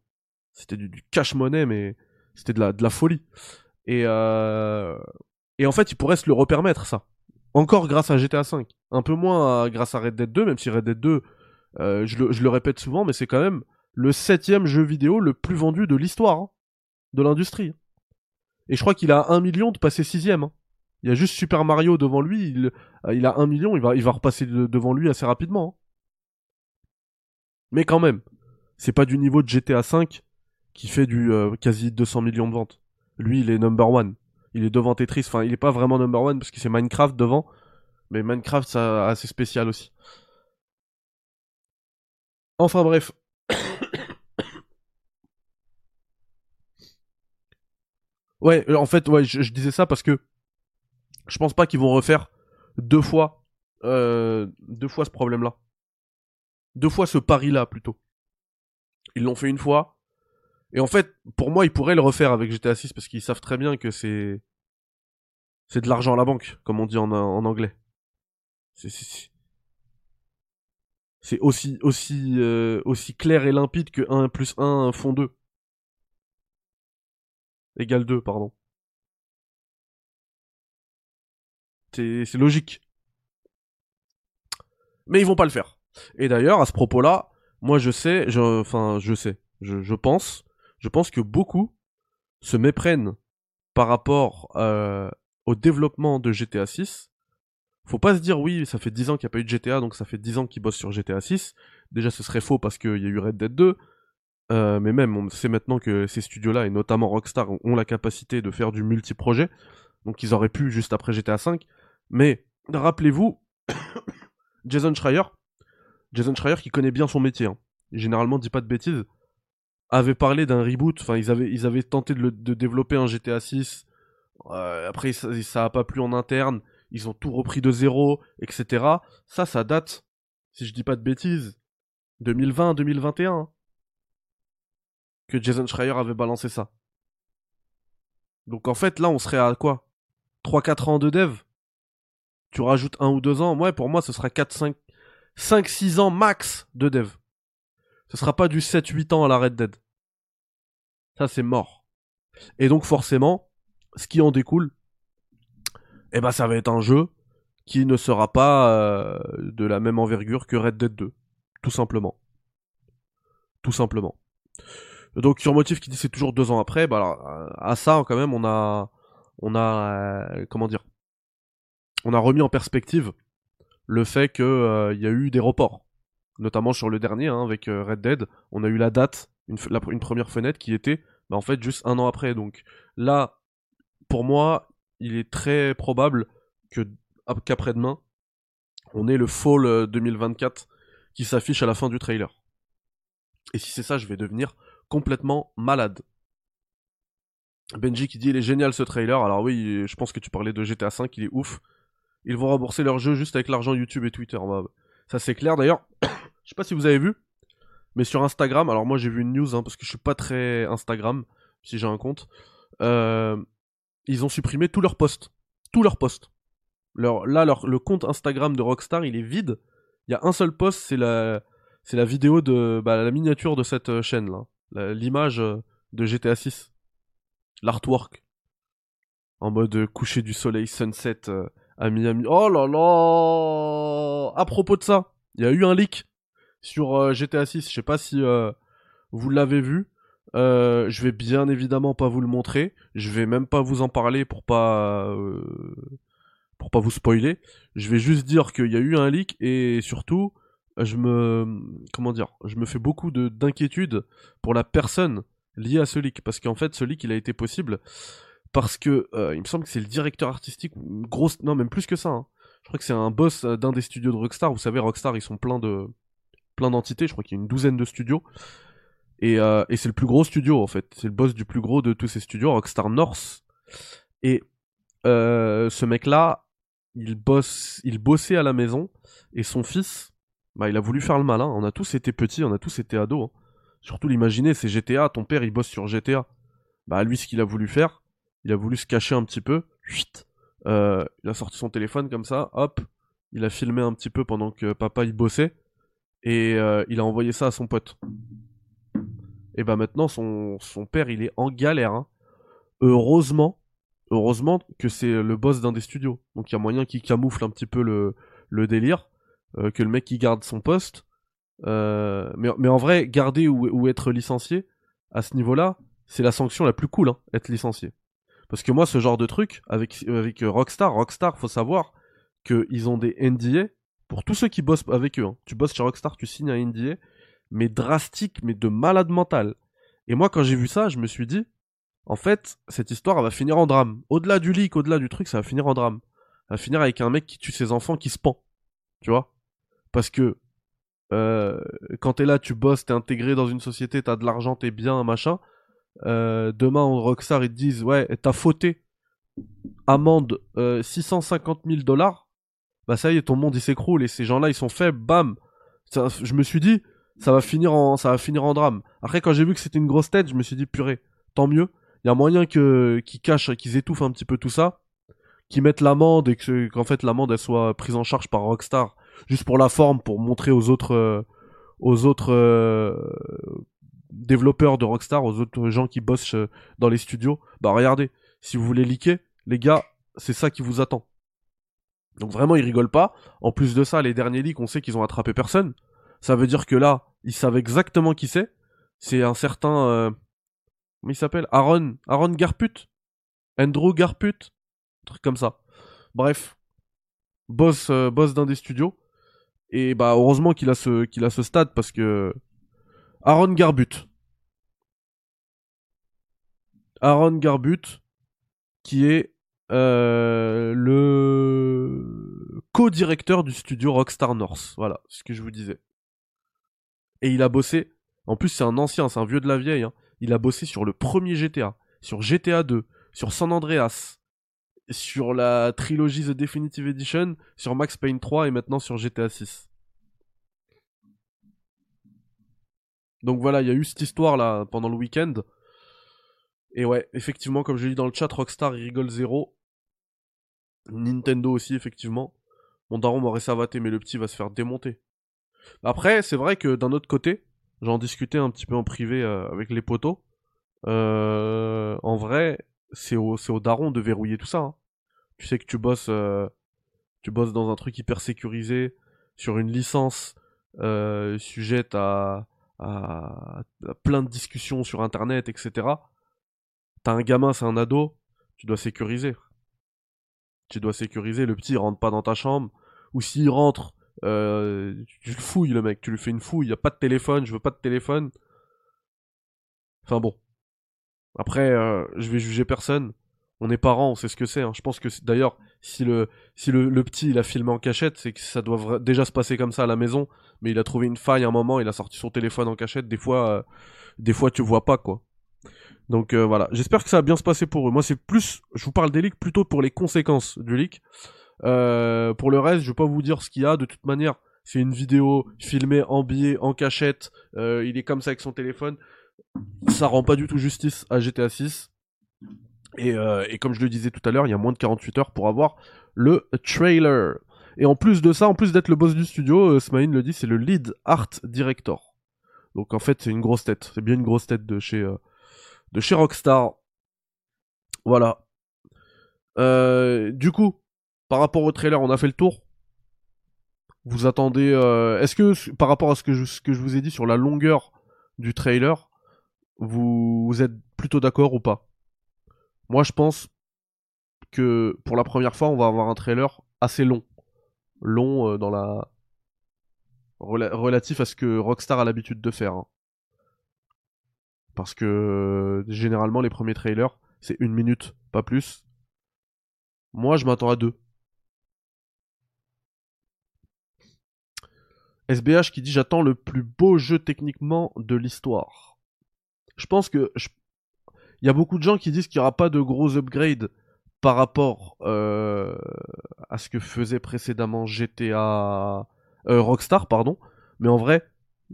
C'était du, du cash money mais c'était de la de la folie. Et, euh... et en fait, ils pourraient se le repermettre, ça. Encore grâce à GTA V. Un peu moins grâce à Red Dead 2, même si Red Dead 2, euh, je, le, répète souvent, mais c'est quand même le septième jeu vidéo le plus vendu de l'histoire hein, de l'industrie. Et je crois qu'il a un million de passer sixième. Hein. Il y a juste Super Mario devant lui, il, a un million, il va, repasser de, devant lui assez rapidement. Hein. Mais quand même, c'est pas du niveau de GTA V qui fait du euh, quasi 200 millions de ventes. Lui, il est number one. Il est devant Tetris. Enfin, il est pas vraiment number one parce que c'est Minecraft devant. Mais Minecraft, c'est assez spécial aussi. Enfin bref. (coughs) ouais, en fait, ouais, je, disais ça parce que je pense pas qu'ils vont refaire deux fois, euh, deux fois ce problème-là. Deux fois ce pari-là plutôt. Ils l'ont fait une fois, et en fait, pour moi, ils pourraient le refaire avec GTA 6 parce qu'ils savent très bien que c'est c'est de l'argent à la banque, comme on dit en, anglais. C'est aussi aussi euh, aussi clair et limpide que 1 plus 1 font 2. Égal 2, pardon. C'est logique. Mais ils vont pas le faire. Et d'ailleurs, à ce propos-là, moi je sais, je, enfin je sais, je, je pense je pense que beaucoup se méprennent par rapport euh, au développement de GTA 6. Faut pas se dire oui, ça fait 10 ans qu'il n'y a pas eu de GTA, donc ça fait 10 ans qu'ils bossent sur GTA 6. Déjà, ce serait faux parce qu'il y a eu Red Dead 2. Euh, mais même, on sait maintenant que ces studios-là, et notamment Rockstar, ont la capacité de faire du multi-projet. Donc ils auraient pu juste après GTA 5. Mais rappelez-vous, (coughs) Jason Schreier, Jason Schreier qui connaît bien son métier, hein. généralement dit pas de bêtises, avait parlé d'un reboot. Enfin, ils avaient, ils avaient tenté de, de développer un GTA 6. Euh, après, ça, ça a pas plu en interne. Ils ont tout repris de zéro, etc. Ça, ça date, si je dis pas de bêtises, 2020-2021. Que Jason Schreier avait balancé ça. Donc en fait, là, on serait à quoi? 3-4 ans de dev? Tu rajoutes 1 ou 2 ans? Ouais, pour moi, ce sera 4, 5, 5, 6 ans max de dev. Ce sera pas du 7-8 ans à la Red Dead. Ça, c'est mort. Et donc, forcément, ce qui en découle, eh ben, ça va être un jeu qui ne sera pas euh, de la même envergure que Red Dead 2. Tout simplement. Tout simplement. Donc, sur Motif qui dit c'est toujours deux ans après, bah alors, à ça, quand même, on a, on a, euh, comment dire, on a remis en perspective le fait qu'il euh, y a eu des reports notamment sur le dernier hein, avec euh, Red Dead, on a eu la date, une, première fenêtre qui était bah, en fait juste un an après. Donc là, pour moi, il est très probable qu'après-demain, on ait le fall 2024 euh, qui s'affiche à la fin du trailer. Et si c'est ça, je vais devenir complètement malade. Benji qui dit il est génial ce trailer. Alors oui, je pense que tu parlais de GTA 5, il est ouf. Ils vont rembourser leur jeu juste avec l'argent YouTube et Twitter. Bah, ça c'est clair d'ailleurs. (coughs) Je sais pas si vous avez vu, mais sur Instagram, alors moi j'ai vu une news hein, parce que je suis pas très Instagram, si j'ai un compte. Euh, ils ont supprimé tous leurs posts, tous leurs posts. Là, leur, le compte Instagram de Rockstar, il est vide. Il y a un seul post, c'est la, c'est la vidéo de bah, la miniature de cette euh, chaîne là, l'image euh, de GTA 6, l'artwork, en mode coucher du soleil, sunset à. Oh là là À propos de ça, il y a eu un leak sur euh, GTA 6. Je sais pas si euh, vous l'avez vu. Euh, je vais bien évidemment pas vous le montrer. Je vais même pas vous en parler pour pas vous spoiler, je vais juste dire qu'il y a eu un leak et surtout, je me, comment dire, je me fais beaucoup de d'inquiétude pour la personne liée à ce leak, parce qu'en fait, ce leak, il a été possible parce que euh, il me semble que c'est le directeur artistique, non même plus que ça. Hein. Je crois que c'est un boss euh, d'un des studios de Rockstar. Vous savez, Rockstar, ils sont plein de, d'entités. Je crois qu'il y a une douzaine de studios. Et, euh, et c'est le plus gros studio en fait. C'est le boss du plus gros de tous ces studios, Rockstar North. Et ce mec-là, il bosse, il bossait à la maison et son fils, bah, il a voulu faire le malin. On a tous été petits, on a tous été ados. Hein. Surtout l'imaginer, c'est GTA. Ton père, il bosse sur GTA. Bah lui, ce qu'il a voulu faire, il a voulu se cacher un petit peu. Euh, il a sorti son téléphone comme ça, hop, il a filmé un petit peu pendant que papa y bossait, et euh, il a envoyé ça à son pote. Et bah maintenant, son, père, il est en galère. Hein. Heureusement, heureusement que c'est le boss d'un des studios. Donc il y a moyen qu'il camoufle un petit peu le, délire, euh, que le mec qui garde son poste. mais, en vrai, garder ou, ou être licencié, à ce niveau-là, c'est la sanction la plus cool, hein, être licencié. Parce que moi, ce genre de truc, avec, avec Rockstar, Rockstar, faut savoir qu'ils ont des NDA pour tous ceux qui bossent avec eux. Hein. Tu bosses chez Rockstar, tu signes un NDA, mais drastique, mais de malade mental. Et moi, quand j'ai vu ça, je me suis dit, en fait, cette histoire, elle va finir en drame. Au-delà du leak, au-delà du truc, ça va finir en drame. Ça va finir avec un mec qui tue ses enfants, qui se pend. Tu vois? Parce que euh, quand t'es là, tu bosses, t'es intégré dans une société, t'as de l'argent, t'es bien, machin. Euh, demain en Rockstar ils te disent ouais t'as fauté. Amende 650 euh, 000 dollars. Bah ça y est ton monde il s'écroule et ces gens là ils sont faibles. Bam. Je me suis dit ça va finir en ça va finir en drame. Après quand j'ai vu que c'était une grosse tête je me suis dit purée tant mieux. Il y a moyen que qu'ils cachent qu'ils étouffent un petit peu tout ça qu'ils mettent l'amende et que qu'en fait l'amende elle soit prise en charge par Rockstar. Juste pour la forme pour montrer aux autres euh, aux autres développeurs de Rockstar, aux autres gens qui bossent euh, dans les studios, bah regardez, si vous voulez liker, les gars, c'est ça qui vous attend. Donc vraiment, ils rigolent pas. En plus de ça, les derniers leaks, on sait qu'ils ont attrapé personne. Ça veut dire que là, ils savent exactement qui c'est. C'est un certain... Euh... Comment il s'appelle? Aaron... Aaron Garput Andrew Garput Un truc comme ça. Bref. Boss, euh, boss d'un des studios. Et bah heureusement qu'il a qu'il a ce stade parce que Aaron Garbut. Aaron Garbut, qui est euh, le co-directeur du studio Rockstar North. Voilà, ce que je vous disais. Et il a bossé. En plus, c'est un ancien, c'est un vieux de la vieille. Hein. Il a bossé sur le premier GTA, sur GTA 2, sur San Andreas, sur la trilogie The Definitive Edition, sur Max Payne 3 et maintenant sur GTA 6. Donc voilà, il y a eu cette histoire là pendant le week-end. Et ouais, effectivement, comme je l'ai dit dans le chat, Rockstar rigole zéro. Nintendo aussi, effectivement. Mon daron m'aurait savaté, mais le petit va se faire démonter. Après, c'est vrai que d'un autre côté, j'en discutais un petit peu en privé euh, avec les potos. Euh, en vrai, c'est au, au daron de verrouiller tout ça. Hein. Tu sais que tu bosses, euh, tu bosses dans un truc hyper sécurisé, sur une licence sujette à, à, plein de discussions sur internet, etc. T'as un gamin, c'est un ado, tu dois sécuriser. Tu dois sécuriser, le petit rentre pas dans ta chambre, ou s'il rentre, euh, tu le fouilles le mec, tu lui fais une fouille, y a pas de téléphone, je veux pas de téléphone. Enfin bon. Après, euh, je vais juger personne. On est parents, on sait ce que c'est. Hein. Je pense que d'ailleurs, si le petit il a filmé en cachette, c'est que ça doit déjà se passer comme ça à la maison. Mais il a trouvé une faille à un moment, il a sorti son téléphone en cachette. Des fois, euh, des fois tu vois pas quoi. Donc euh, voilà, j'espère que ça va bien se passer pour eux. Moi c'est plus, je vous parle des leaks plutôt pour les conséquences du leak. Euh, pour le reste, je vais pas vous dire ce qu'il y a. De toute manière, c'est une vidéo filmée en billet, en cachette. il est comme ça avec son téléphone. Ça rend pas du tout justice à GTA 6. Euh, et, comme je le disais tout à l'heure, il y a moins de 48 heures pour avoir le trailer. Et en plus de ça, en plus d'être le boss du studio, euh, le dit, c'est le lead art director. Donc en fait, c'est une grosse tête. C'est bien une grosse tête de chez, euh, de chez Rockstar. Voilà. Euh, du coup, par rapport au trailer, on a fait le tour. Vous attendez. Est-ce que par rapport à ce que je vous ai dit sur la longueur du trailer, vous êtes plutôt d'accord ou pas? Moi, je pense que pour la première fois, on va avoir un trailer assez long. Long euh, dans la. relatif à ce que Rockstar a l'habitude de faire. Hein. Parce que généralement, les premiers trailers, c'est une minute, pas plus. Moi, je m'attends à deux. SBH qui dit J'attends le plus beau jeu techniquement de l'histoire. Je pense que. Il y a beaucoup de gens qui disent qu'il n'y aura pas de gros upgrades par rapport euh, à ce que faisait précédemment GTA. Euh, Rockstar, pardon. Mais en vrai,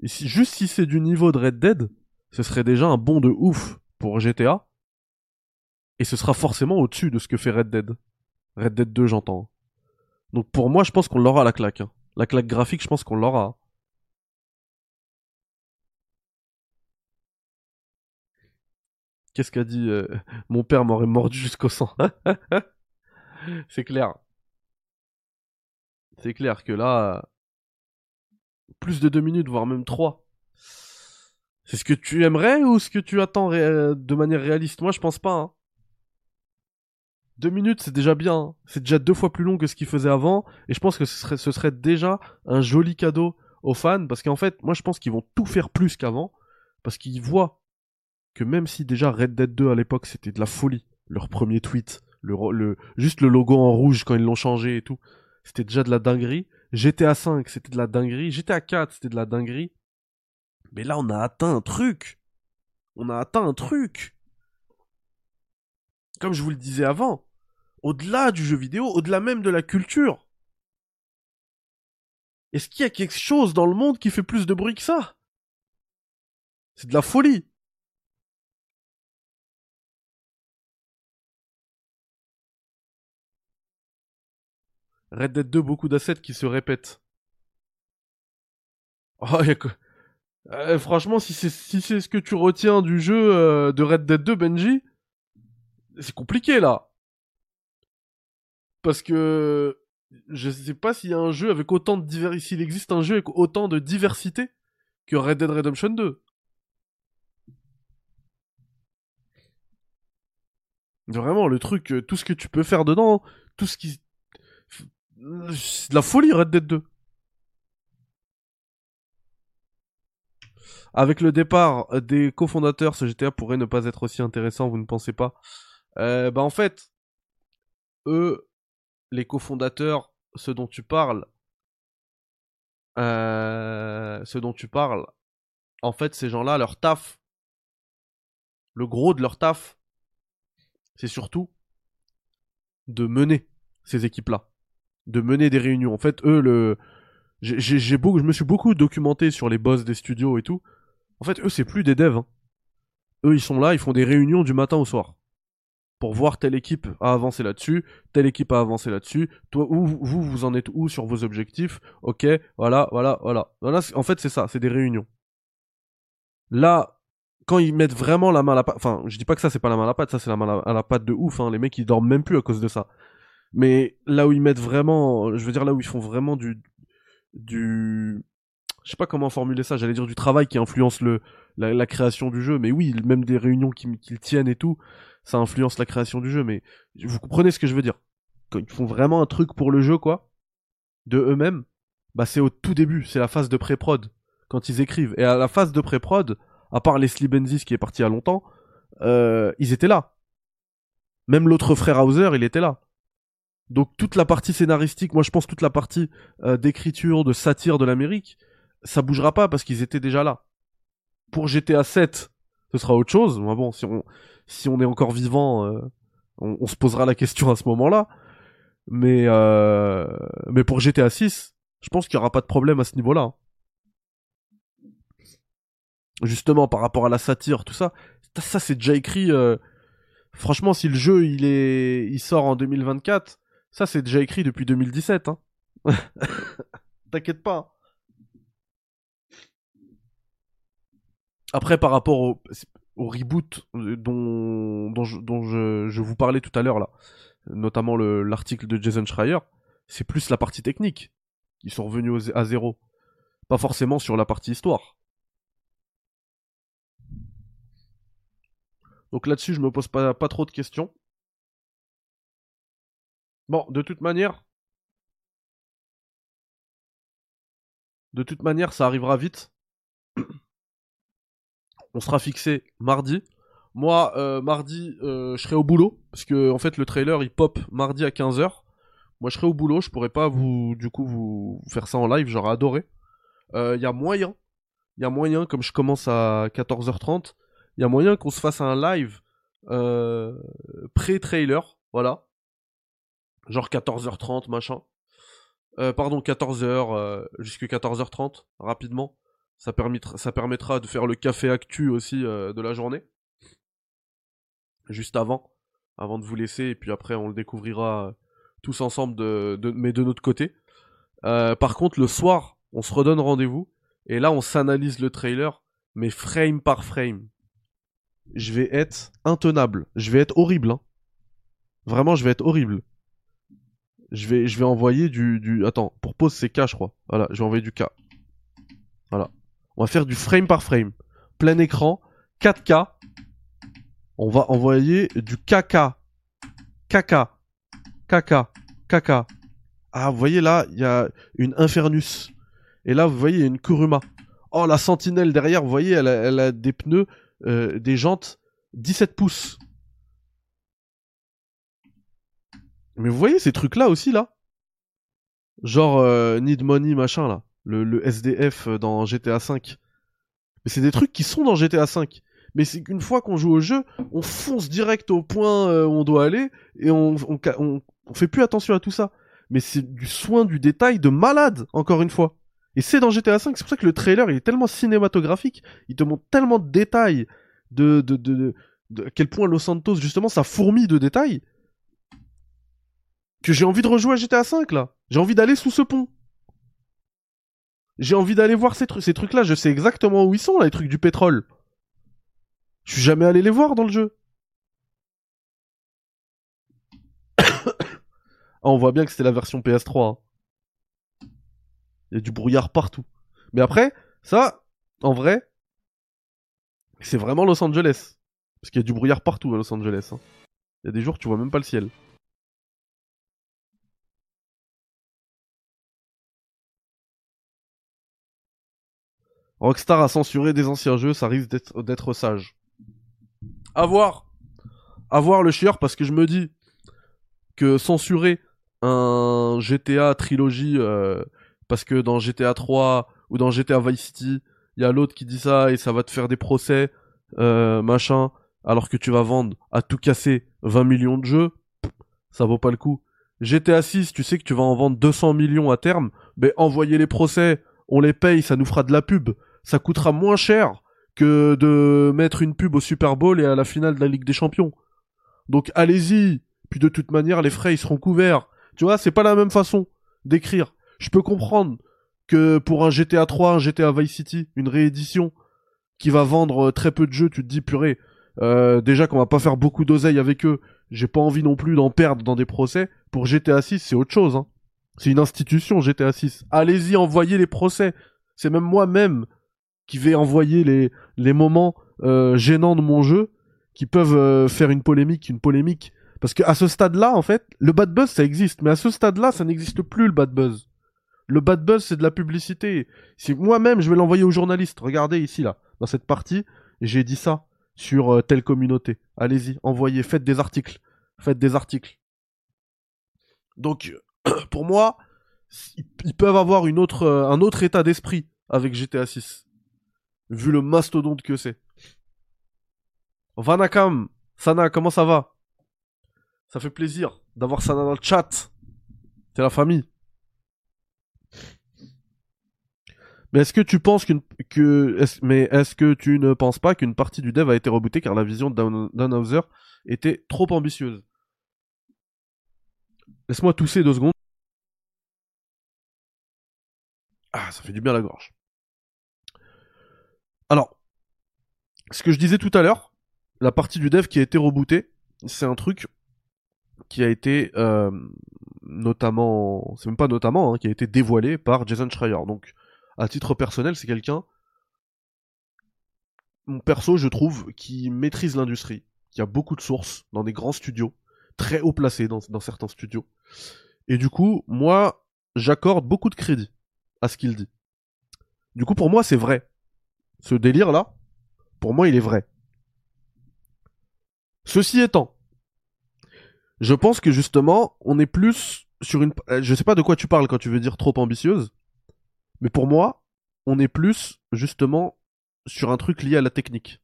juste si c'est du niveau de Red Dead, ce serait déjà un bond de ouf pour GTA. Et ce sera forcément au-dessus de ce que fait Red Dead. Red Dead 2, j'entends. Donc pour moi, je pense qu'on l'aura la claque. Hein. La claque graphique, je pense qu'on l'aura. Qu'est-ce qu'a dit euh, Mon père m'aurait mordu jusqu'au sang. (laughs) C'est clair. C'est clair que là, plus de deux minutes, voire même trois. C'est ce que tu aimerais ou ce que tu attends de manière réaliste? Moi, je pense pas. Hein. Deux minutes, c'est déjà bien. Hein. C'est déjà deux fois plus long que ce qu'il faisait avant. Et je pense que ce serait déjà un joli cadeau aux fans. Parce qu'en fait, moi, je pense qu'ils vont tout faire plus qu'avant. Parce qu'ils voient que même si déjà Red Dead 2 à l'époque, c'était de la folie. Leur premier tweet. Juste le logo en rouge quand ils l'ont changé et tout. C'était déjà de la dinguerie. GTA 5, c'était de la dinguerie. GTA 4, c'était de la dinguerie. Mais là, on a atteint un truc. On a atteint un truc comme je vous le disais avant, au-delà du jeu vidéo, au-delà même de la culture. Est-ce qu'il y a quelque chose dans le monde qui fait plus de bruit que ça? C'est de la folie. Red Dead 2, beaucoup d'assets qui se répètent. Oh, euh, franchement, si c'est ce que tu retiens du jeu euh, de Red Dead 2, Benji, c'est compliqué là. Parce que je sais pas s'il y a un jeu avec autant de diversité, s'il existe un jeu avec autant de diversité que Red Dead Redemption 2. Vraiment, le truc, euh, tout ce que tu peux faire dedans, tout ce qui. C'est de la folie, Red Dead 2. Avec le départ des cofondateurs, ce GTA pourrait ne pas être aussi intéressant, vous ne pensez pas? Euh, bah en fait, eux, les cofondateurs, ceux dont tu parles, euh, ceux dont tu parles, en fait, ces gens-là, leur taf, le gros de leur taf, c'est surtout de mener ces équipes-là, de mener des réunions. En fait, eux, le, j'ai beaucoup, je me suis beaucoup documenté sur les boss des studios et tout. En fait, eux, c'est plus des devs. Hein. Eux, ils sont là, ils font des réunions du matin au soir pour voir telle équipe a avancé là-dessus, telle équipe a avancé là-dessus. Toi, où, vous, vous en êtes où sur vos objectifs? Ok, voilà, voilà, voilà. voilà en fait, c'est ça, c'est des réunions. Là, quand ils mettent vraiment la main à la pâte, enfin, je dis pas que ça c'est pas la main à la pâte, ça c'est la main à la pâte de ouf. Hein. Les mecs ils dorment même plus à cause de ça. Mais là où ils mettent vraiment, je veux dire là où ils font vraiment du, du, je sais pas comment formuler ça. J'allais dire du travail qui influence le, la, création du jeu. Mais oui, même des réunions qu'ils tiennent et tout ça influence la création du jeu, mais vous comprenez ce que je veux dire. Quand ils font vraiment un truc pour le jeu, quoi, de eux-mêmes, bah c'est au tout début, c'est la phase de pré-prod, quand ils écrivent. Et à la phase de pré-prod, à part Leslie Benzis qui est parti il y a longtemps, euh, ils étaient là. Même l'autre frère Hauser, il était là. Donc toute la partie scénaristique, moi je pense toute la partie euh, d'écriture, de satire de l'Amérique, ça bougera pas parce qu'ils étaient déjà là. Pour GTA 7, ce sera autre chose. Mais bon, si on, si on est encore vivant, euh, on, se posera la question à ce moment-là. Mais, euh, mais pour GTA 6, je pense qu'il n'y aura pas de problème à ce niveau-là. Justement, par rapport à la satire, tout ça, ça c'est déjà écrit. Euh, franchement, si le jeu il est, il sort en 2024, ça c'est déjà écrit depuis 2017. Hein. (laughs) T'inquiète pas. Après, par rapport au, au reboot euh, dont, dont, je, je, vous parlais tout à l'heure là, notamment l'article de Jason Schreier, c'est plus la partie technique. Ils sont revenus à zéro. Pas forcément sur la partie histoire. Donc là-dessus, je me pose pas, pas trop de questions. Bon, de toute manière. De toute manière, ça arrivera vite. On sera fixé mardi. Moi, euh, mardi, euh, je serai au boulot. Parce que, en fait, le trailer, il pop mardi à 15h. Moi, je serai au boulot. Je pourrais pas vous, du coup, vous faire ça en live. J'aurais adoré. Il euh, y a moyen. Il y a moyen, comme je commence à 14h30, il y a moyen qu'on se fasse un live pré-trailer. Voilà. Genre 14h30, machin. pardon, 14h, jusqu'à 14h30, rapidement. Ça permettra, ça permettra de faire le café actu aussi de la journée juste avant, avant de vous laisser, et puis après on le découvrira euh, tous ensemble, de, mais de notre côté. Euh, par contre, le soir, on se redonne rendez-vous, et là on s'analyse le trailer, mais frame par frame. Je vais être intenable, je vais être horrible. Hein. Vraiment, je vais être horrible. Je vais, je vais envoyer du, du... Attends, pour pause c'est K je crois. Voilà, je vais envoyer du K. Voilà. On va faire du frame par frame. Plein écran, 4K, on va envoyer du caca. Caca. Caca. Caca. Ah, vous voyez là, il y a une Infernus. Et là, vous voyez, une Kuruma. Oh, la sentinelle derrière, vous voyez, elle a, des pneus, euh, des jantes 17 pouces. Mais vous voyez ces trucs-là aussi, là? Genre euh, Need Money, machin, là. Le, SDF dans GTA V. Mais c'est des trucs qui sont dans GTA V mais c'est qu'une fois qu'on joue au jeu, on fonce direct au point euh, où on doit aller et on, fait plus attention à tout ça. Mais c'est du soin du détail de malade, encore une fois. Et c'est dans GTA V, c'est pour ça que le trailer il est tellement cinématographique, il te montre tellement de détails, de, de, de, de, à quel point Los Santos, justement, ça fourmille de détails, que j'ai envie de rejouer à GTA V là. J'ai envie d'aller sous ce pont. J'ai envie d'aller voir ces, trucs là, je sais exactement où ils sont là, les trucs du pétrole. Je suis jamais allé les voir dans le jeu. (coughs) Ah, on voit bien que c'était la version PS3. Hein. Il y a du brouillard partout. Mais après, ça, en vrai, c'est vraiment Los Angeles. Parce qu'il y a du brouillard partout à Los Angeles. Hein. Il y a des jours, tu vois même pas le ciel. Rockstar a censuré des anciens jeux, ça risque d'être sage. Avoir avoir le chieur parce que je me dis que censurer un GTA trilogie euh, parce que dans GTA 3 ou dans GTA Vice City, il y a l'autre qui dit ça et ça va te faire des procès, euh, machin, alors que tu vas vendre à tout casser 20 millions de jeux, ça vaut pas le coup. GTA 6, tu sais que tu vas en vendre 200 millions à terme, mais envoyez les procès, on les paye, ça nous fera de la pub, ça coûtera moins cher que de mettre une pub au Super Bowl et à la finale de la Ligue des Champions. Donc allez-y. Puis de toute manière, les frais ils seront couverts. Tu vois, c'est pas la même façon d'écrire. Je peux comprendre que pour un GTA 3, un GTA Vice City, une réédition qui va vendre euh, très peu de jeux, tu te dis purée. Euh, déjà qu'on va pas faire beaucoup d'oseille avec eux, j'ai pas envie non plus d'en perdre dans des procès. Pour GTA 6, c'est autre chose. Hein. C'est une institution GTA 6. Allez-y, envoyez les procès. C'est même moi-même qui vais envoyer les, les moments euh, gênants de mon jeu qui peuvent euh, faire une polémique, une polémique. Parce qu'à ce stade-là, en fait, le bad buzz, ça existe. Mais à ce stade-là, ça n'existe plus, le bad buzz. Le bad buzz, c'est de la publicité. Si moi-même, je vais l'envoyer aux journalistes. Regardez ici, là, dans cette partie, j'ai dit ça sur euh, telle communauté. Allez-y, envoyez, faites des articles. Faites des articles. Donc, (clears throat) pour moi, ils peuvent avoir une autre, un autre état d'esprit avec GTA 6 vu le mastodonte que c'est. Vanakam, Sana, comment ça va? Ça fait plaisir d'avoir Sana dans le chat. C'est la famille. Mais est-ce que tu penses que mais est-ce que tu ne penses pas qu'une partie du dev a été rebootée car la vision d'Anhauser était trop ambitieuse? Laisse-moi tousser deux secondes. Ah, ça fait du bien à la gorge. Alors, ce que je disais tout à l'heure, la partie du dev qui a été rebootée, c'est un truc qui a été euh, notamment, c'est même pas notamment, hein, qui a été dévoilé par Jason Schreier. Donc, à titre personnel, c'est quelqu'un, mon perso, je trouve, qui maîtrise l'industrie, qui a beaucoup de sources dans des grands studios, très haut placé dans, dans certains studios. Et du coup, moi, j'accorde beaucoup de crédit à ce qu'il dit. Du coup, pour moi, c'est vrai. Ce délire-là, pour moi, il est vrai. Ceci étant, je pense que justement, on est plus sur une. euh, Je sais pas de quoi tu parles quand tu veux dire trop ambitieuse, mais pour moi, on est plus justement sur un truc lié à la technique.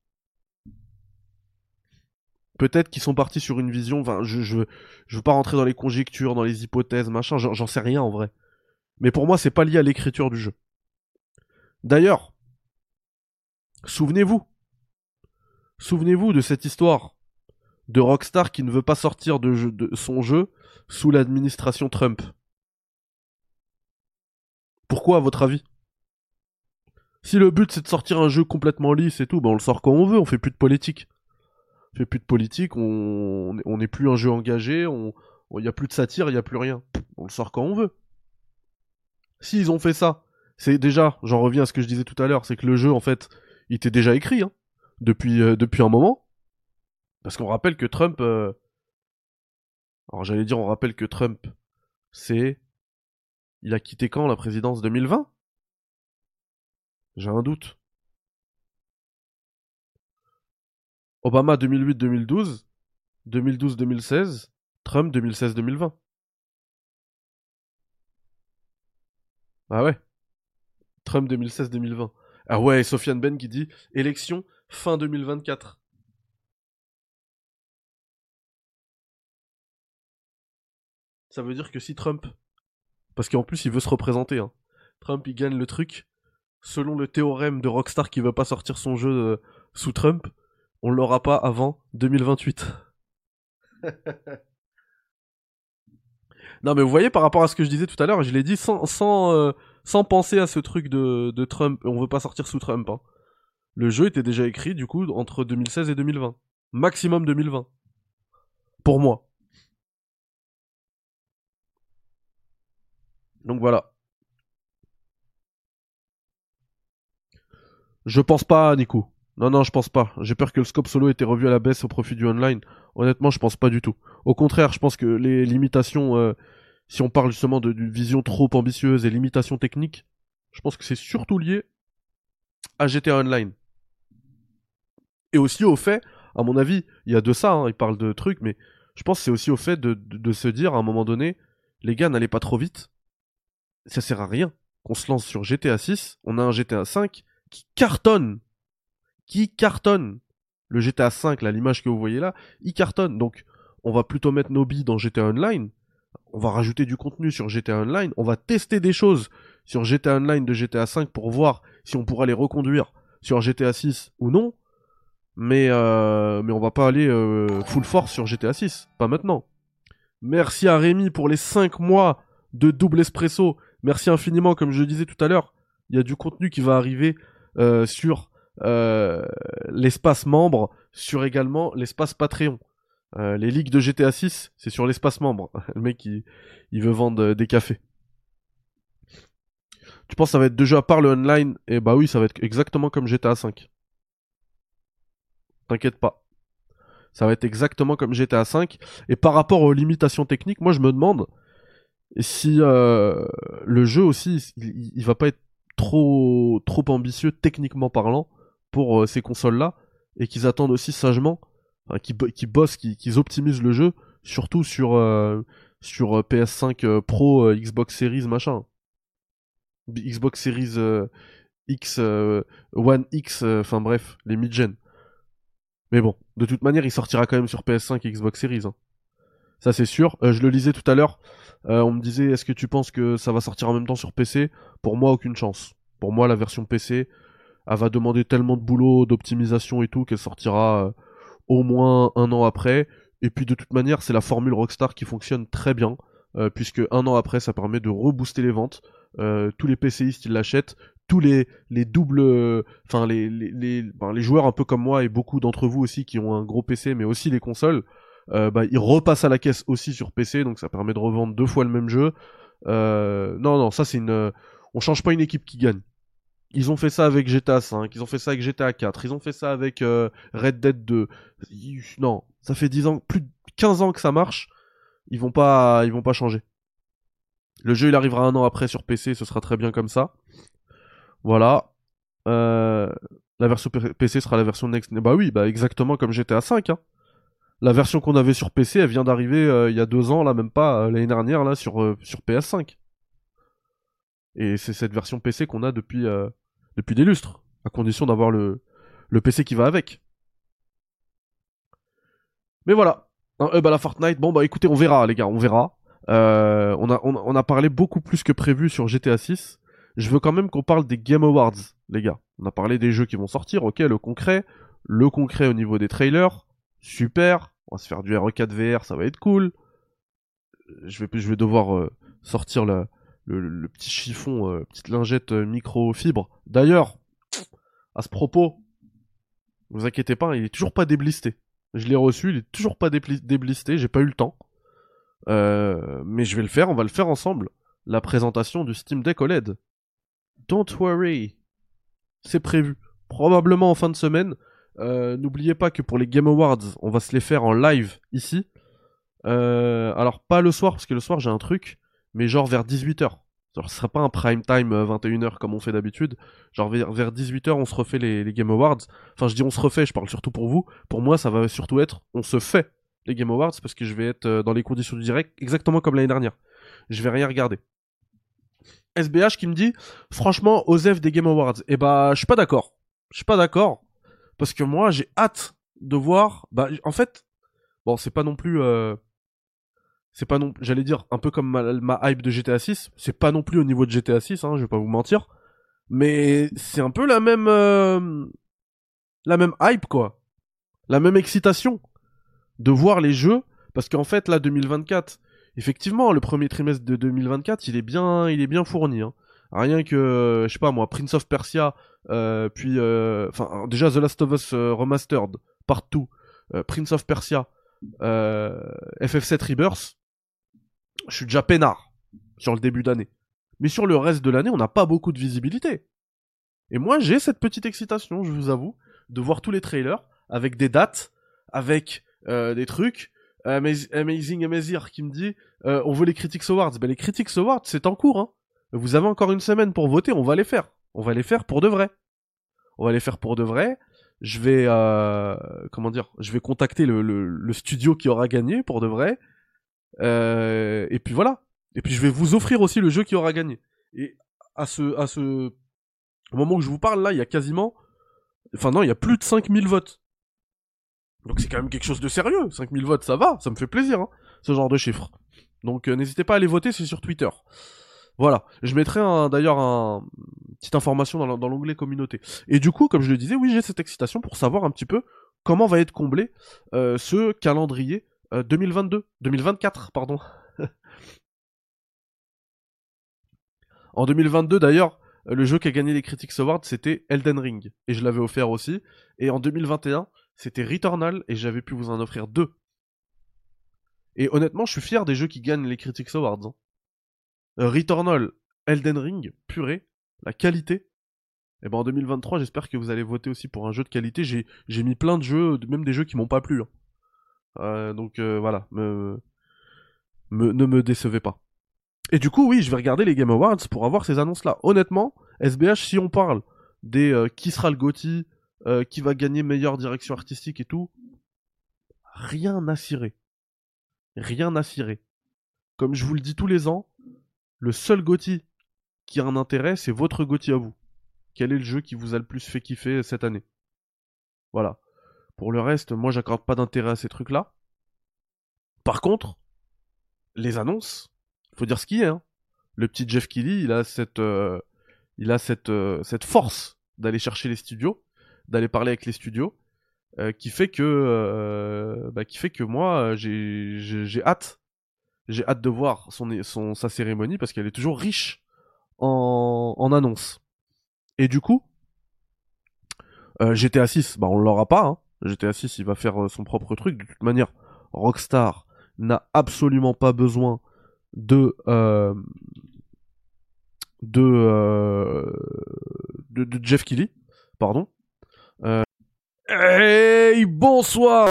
Peut-être qu'ils sont partis sur une vision. Enfin, je, je, veux pas rentrer dans les conjectures, dans les hypothèses, machin. J'en sais rien en vrai. Mais pour moi, c'est pas lié à l'écriture du jeu. D'ailleurs, souvenez-vous, souvenez-vous de cette histoire de Rockstar qui ne veut pas sortir de, son jeu sous l'administration Trump. Pourquoi, à votre avis? Si le but c'est de sortir un jeu complètement lisse et tout, ben on le sort quand on veut, on fait plus de politique. On fait plus de politique, on n'est plus un jeu engagé, on il y a plus de satire, il y a plus rien. On le sort quand on veut. S'ils ont fait ça, c'est déjà, j'en reviens à ce que je disais tout à l'heure, c'est que le jeu en fait, il était déjà écrit hein, depuis euh, depuis un moment. Parce qu'on rappelle que Trump euh, alors j'allais dire on rappelle que Trump c'est il a quitté quand la présidence 2020 J'ai un doute. Obama 2008-2012, 2012-2016, Trump 2016-2020. Ah ouais. Trump 2016-2020. Ah ouais, et Sofiane Ben qui dit élection fin 2024. Ça veut dire que si Trump, parce qu'en plus il veut se représenter, hein. Trump il gagne le truc, selon le théorème de Rockstar qui veut pas sortir son jeu euh, sous Trump, on l'aura pas avant 2028. (laughs) non mais vous voyez par rapport à ce que je disais tout à l'heure, je l'ai dit sans sans euh, sans penser à ce truc de, Trump, on veut pas sortir sous Trump. hein. Le jeu était déjà écrit du coup entre 2016 et 2020, maximum 2020. Pour moi. Donc voilà. Je pense pas, Nico. Non, non, je pense pas. J'ai peur que le scope solo ait été revu à la baisse au profit du online. Honnêtement, je pense pas du tout. Au contraire, je pense que les limitations, euh, si on parle justement d'une vision trop ambitieuse et limitations techniques, je pense que c'est surtout lié à GTA Online. Et aussi au fait, à mon avis, il y a de ça, hein, il parle de trucs, mais je pense que c'est aussi au fait de se dire à un moment donné, les gars, n'allez pas trop vite. Ça sert à rien qu'on se lance sur GTA 6, on a un GTA 5 qui cartonne. Qui cartonne. Le GTA 5, là, l'image que vous voyez là, il cartonne. Donc, on va plutôt mettre nos billes dans GTA Online. On va rajouter du contenu sur GTA Online. On va tester des choses sur GTA Online de GTA 5 pour voir si on pourra les reconduire sur GTA 6 ou non. Mais, euh, mais on va pas aller euh, full force sur GTA 6. Pas maintenant. Merci à Rémi pour les 5 mois de double espresso. Merci infiniment, comme je disais tout à l'heure. Il y a du contenu qui va arriver euh, sur l'espace membre, sur également l'espace Patreon. Euh, les ligues de GTA 6, c'est sur l'espace membre. (laughs) Le mec, il, il veut vendre euh, des cafés. Tu penses que ça va être deux jeux à part le online? Et bah oui, ça va être exactement comme GTA 5. T'inquiète pas. Ça va être exactement comme GTA 5. Et par rapport aux limitations techniques, moi je me demande si euh, le jeu aussi, il, va pas être trop trop ambitieux techniquement parlant pour ces consoles-là et qu'ils attendent aussi sagement, bo- qu'ils bossent, qu'ils qu'ils optimisent le jeu, surtout sur euh, euh, PS5 euh, Pro, Xbox Series machin, Xbox Series X, One X, enfin bref, les mid-gen. Mais bon, de toute manière, il sortira quand même sur PS5 et Xbox Series. hein. Ça c'est sûr. Je le lisais tout à l'heure. On me disait, est-ce que tu penses que ça va sortir en même temps sur PC Pour moi, aucune chance. Pour moi, la version PC, elle va demander tellement de boulot, d'optimisation et tout, qu'elle sortira au moins un an après. Et puis de toute manière, c'est la formule Rockstar qui fonctionne très bien, euh, puisque un an après, ça permet de rebooster les ventes. Euh, tous les PCistes, ils l'achètent. Tous les, les doubles... Enfin, les, ben, les joueurs un peu comme moi, et beaucoup d'entre vous aussi qui ont un gros PC, mais aussi les consoles, euh, bah, ils repassent à la caisse aussi sur PC, donc ça permet de revendre deux fois le même jeu. Non, non, ça c'est une... On change pas une équipe qui gagne. Ils ont fait ça avec GTA 5, ils ont fait ça avec GTA 4, ils ont fait ça avec euh, Red Dead 2. Ils- Non, ça fait 10 ans, plus de 15 ans que ça marche, ils vont pas, ils vont pas changer. Le jeu il arrivera un an après sur PC, ce sera très bien comme ça. Voilà. Euh, la version PC sera la version Next. Bah oui, bah exactement comme GTA 5. Hein. La version qu'on avait sur PC, elle vient d'arriver euh, il y a deux ans, là même pas l'année dernière, là sur sur PS5. Et c'est cette version PC qu'on a depuis depuis des lustres, à condition d'avoir le PC qui va avec. Mais voilà. bah la Fortnite, bon bah écoutez, on verra les gars, on verra. on, a, on, a parlé beaucoup plus que prévu sur GTA 6 je veux quand même qu'on parle des Game Awards, les gars. On a parlé des jeux qui vont sortir, ok, le concret. Le concret au niveau des trailers, super. On va se faire du RE4 VR, ça va être cool. Je vais, je vais devoir euh, sortir le, petit chiffon, euh, petite lingette euh, microfibre. D'ailleurs, à ce propos, ne vous inquiétez pas, il est toujours pas déblisté. Je l'ai reçu, il est toujours pas déblisté, j'ai pas eu le temps. mais je vais le faire, on va le faire ensemble. La présentation du Steam Deck OLED. Don't worry. C'est prévu. Probablement en fin de semaine. Euh, n'oubliez pas que pour les Game Awards, on va se les faire en live ici. Euh, alors pas le soir, parce que le soir j'ai un truc, mais genre vers 18h. Genre ce sera pas un prime time 21h euh, comme on fait d'habitude. Genre vers, 18h on se refait les, Game Awards. Enfin je dis on se refait, je parle surtout pour vous. Pour moi ça va surtout être on se fait les Game Awards parce que je vais être dans les conditions du direct exactement comme l'année dernière. Je vais rien regarder. SBH qui me dit franchement Osef des Game Awards. Et eh bah je suis pas d'accord. Je suis pas d'accord parce que moi j'ai hâte de voir bah en fait bon c'est pas non plus euh, c'est pas non j'allais dire un peu comme ma, hype de GTA 6, c'est pas non plus au niveau de GTA 6 hein, je vais pas vous mentir. Mais c'est un peu la même euh, la même hype quoi. La même excitation de voir les jeux parce qu'en fait là 2024 effectivement, le premier trimestre de 2024, il est bien, il est bien fourni. Hein. Rien que, je sais pas moi, Prince of Persia, euh, puis, euh, enfin, déjà The Last of Us euh, Remastered, partout, Prince of Persia, FF7 Rebirth, je suis déjà peinard sur le début d'année. Mais sur le reste de l'année, on n'a pas beaucoup de visibilité. Et moi, j'ai cette petite excitation, je vous avoue, de voir tous les trailers avec des dates, avec des trucs, Amazing Amazir qui me dit euh, on veut les Critics Awards. Ben, les Critics Awards, c'est en cours. Hein. Vous avez encore une semaine pour voter, on va les faire. On va les faire pour de vrai. On va les faire pour de vrai. Je vais, euh, comment dire, je vais contacter le, le, studio qui aura gagné pour de vrai. Euh, et puis voilà. Et puis je vais vous offrir aussi le jeu qui aura gagné. Et à ce, à ce, au moment où je vous parle là, il y a quasiment, enfin non, il y a plus de 5000 votes. Donc c'est quand même quelque chose de sérieux. 5000 votes, ça va, ça me fait plaisir, hein, ce genre de chiffres. Donc euh, n'hésitez pas à aller voter, c'est sur Twitter. Voilà, je mettrai d'ailleurs un petite information dans l'onglet communauté. Et du coup, comme je le disais, oui, j'ai cette excitation pour savoir un petit peu comment va être comblé euh, ce calendrier 2022, 2024, pardon. (laughs) en 2022 d'ailleurs, le jeu qui a gagné les Critics Awards, c'était Elden Ring et je l'avais offert aussi. Et en 2021, c'était Returnal et j'avais pu vous en offrir deux. Et honnêtement, je suis fier des jeux qui gagnent les Critics Awards. Hein. Euh, Returnal, Elden Ring, purée, la qualité. Et ben en 2023, j'espère que vous allez voter aussi pour un jeu de qualité. J'ai, mis plein de jeux, même des jeux qui m'ont pas plu. Hein. Euh, donc euh, voilà, ne me décevez pas. Et du coup, oui, je vais regarder les Game Awards pour avoir ces annonces-là. Honnêtement, SBH, si on parle des qui sera le euh, qui va gagner meilleure direction artistique et tout. Rien à cirer. Rien à cirer. Comme je vous le dis tous les ans, le seul Gotti qui a un intérêt, c'est votre Gotti à vous. Quel est le jeu qui vous a le plus fait kiffer cette année? Voilà. Pour le reste, moi j'accorde pas d'intérêt à ces trucs-là. Par contre, les annonces, faut dire ce qu'il a. Hein. Le petit Jeff Kelly, il a cette, euh, euh, cette force d'aller chercher les studios d'aller parler avec les studios, euh, qui fait que, bah, qui fait que moi, j'ai hâte, j'ai hâte de voir sa cérémonie parce qu'elle est toujours riche en, en annonces. Et du coup, GTA 6, bah on l'aura pas. Hein. GTA 6, il va faire son propre truc. De toute manière, Rockstar n'a absolument pas besoin de de, de, de Jeff Kelly, pardon, Hey, bonsoir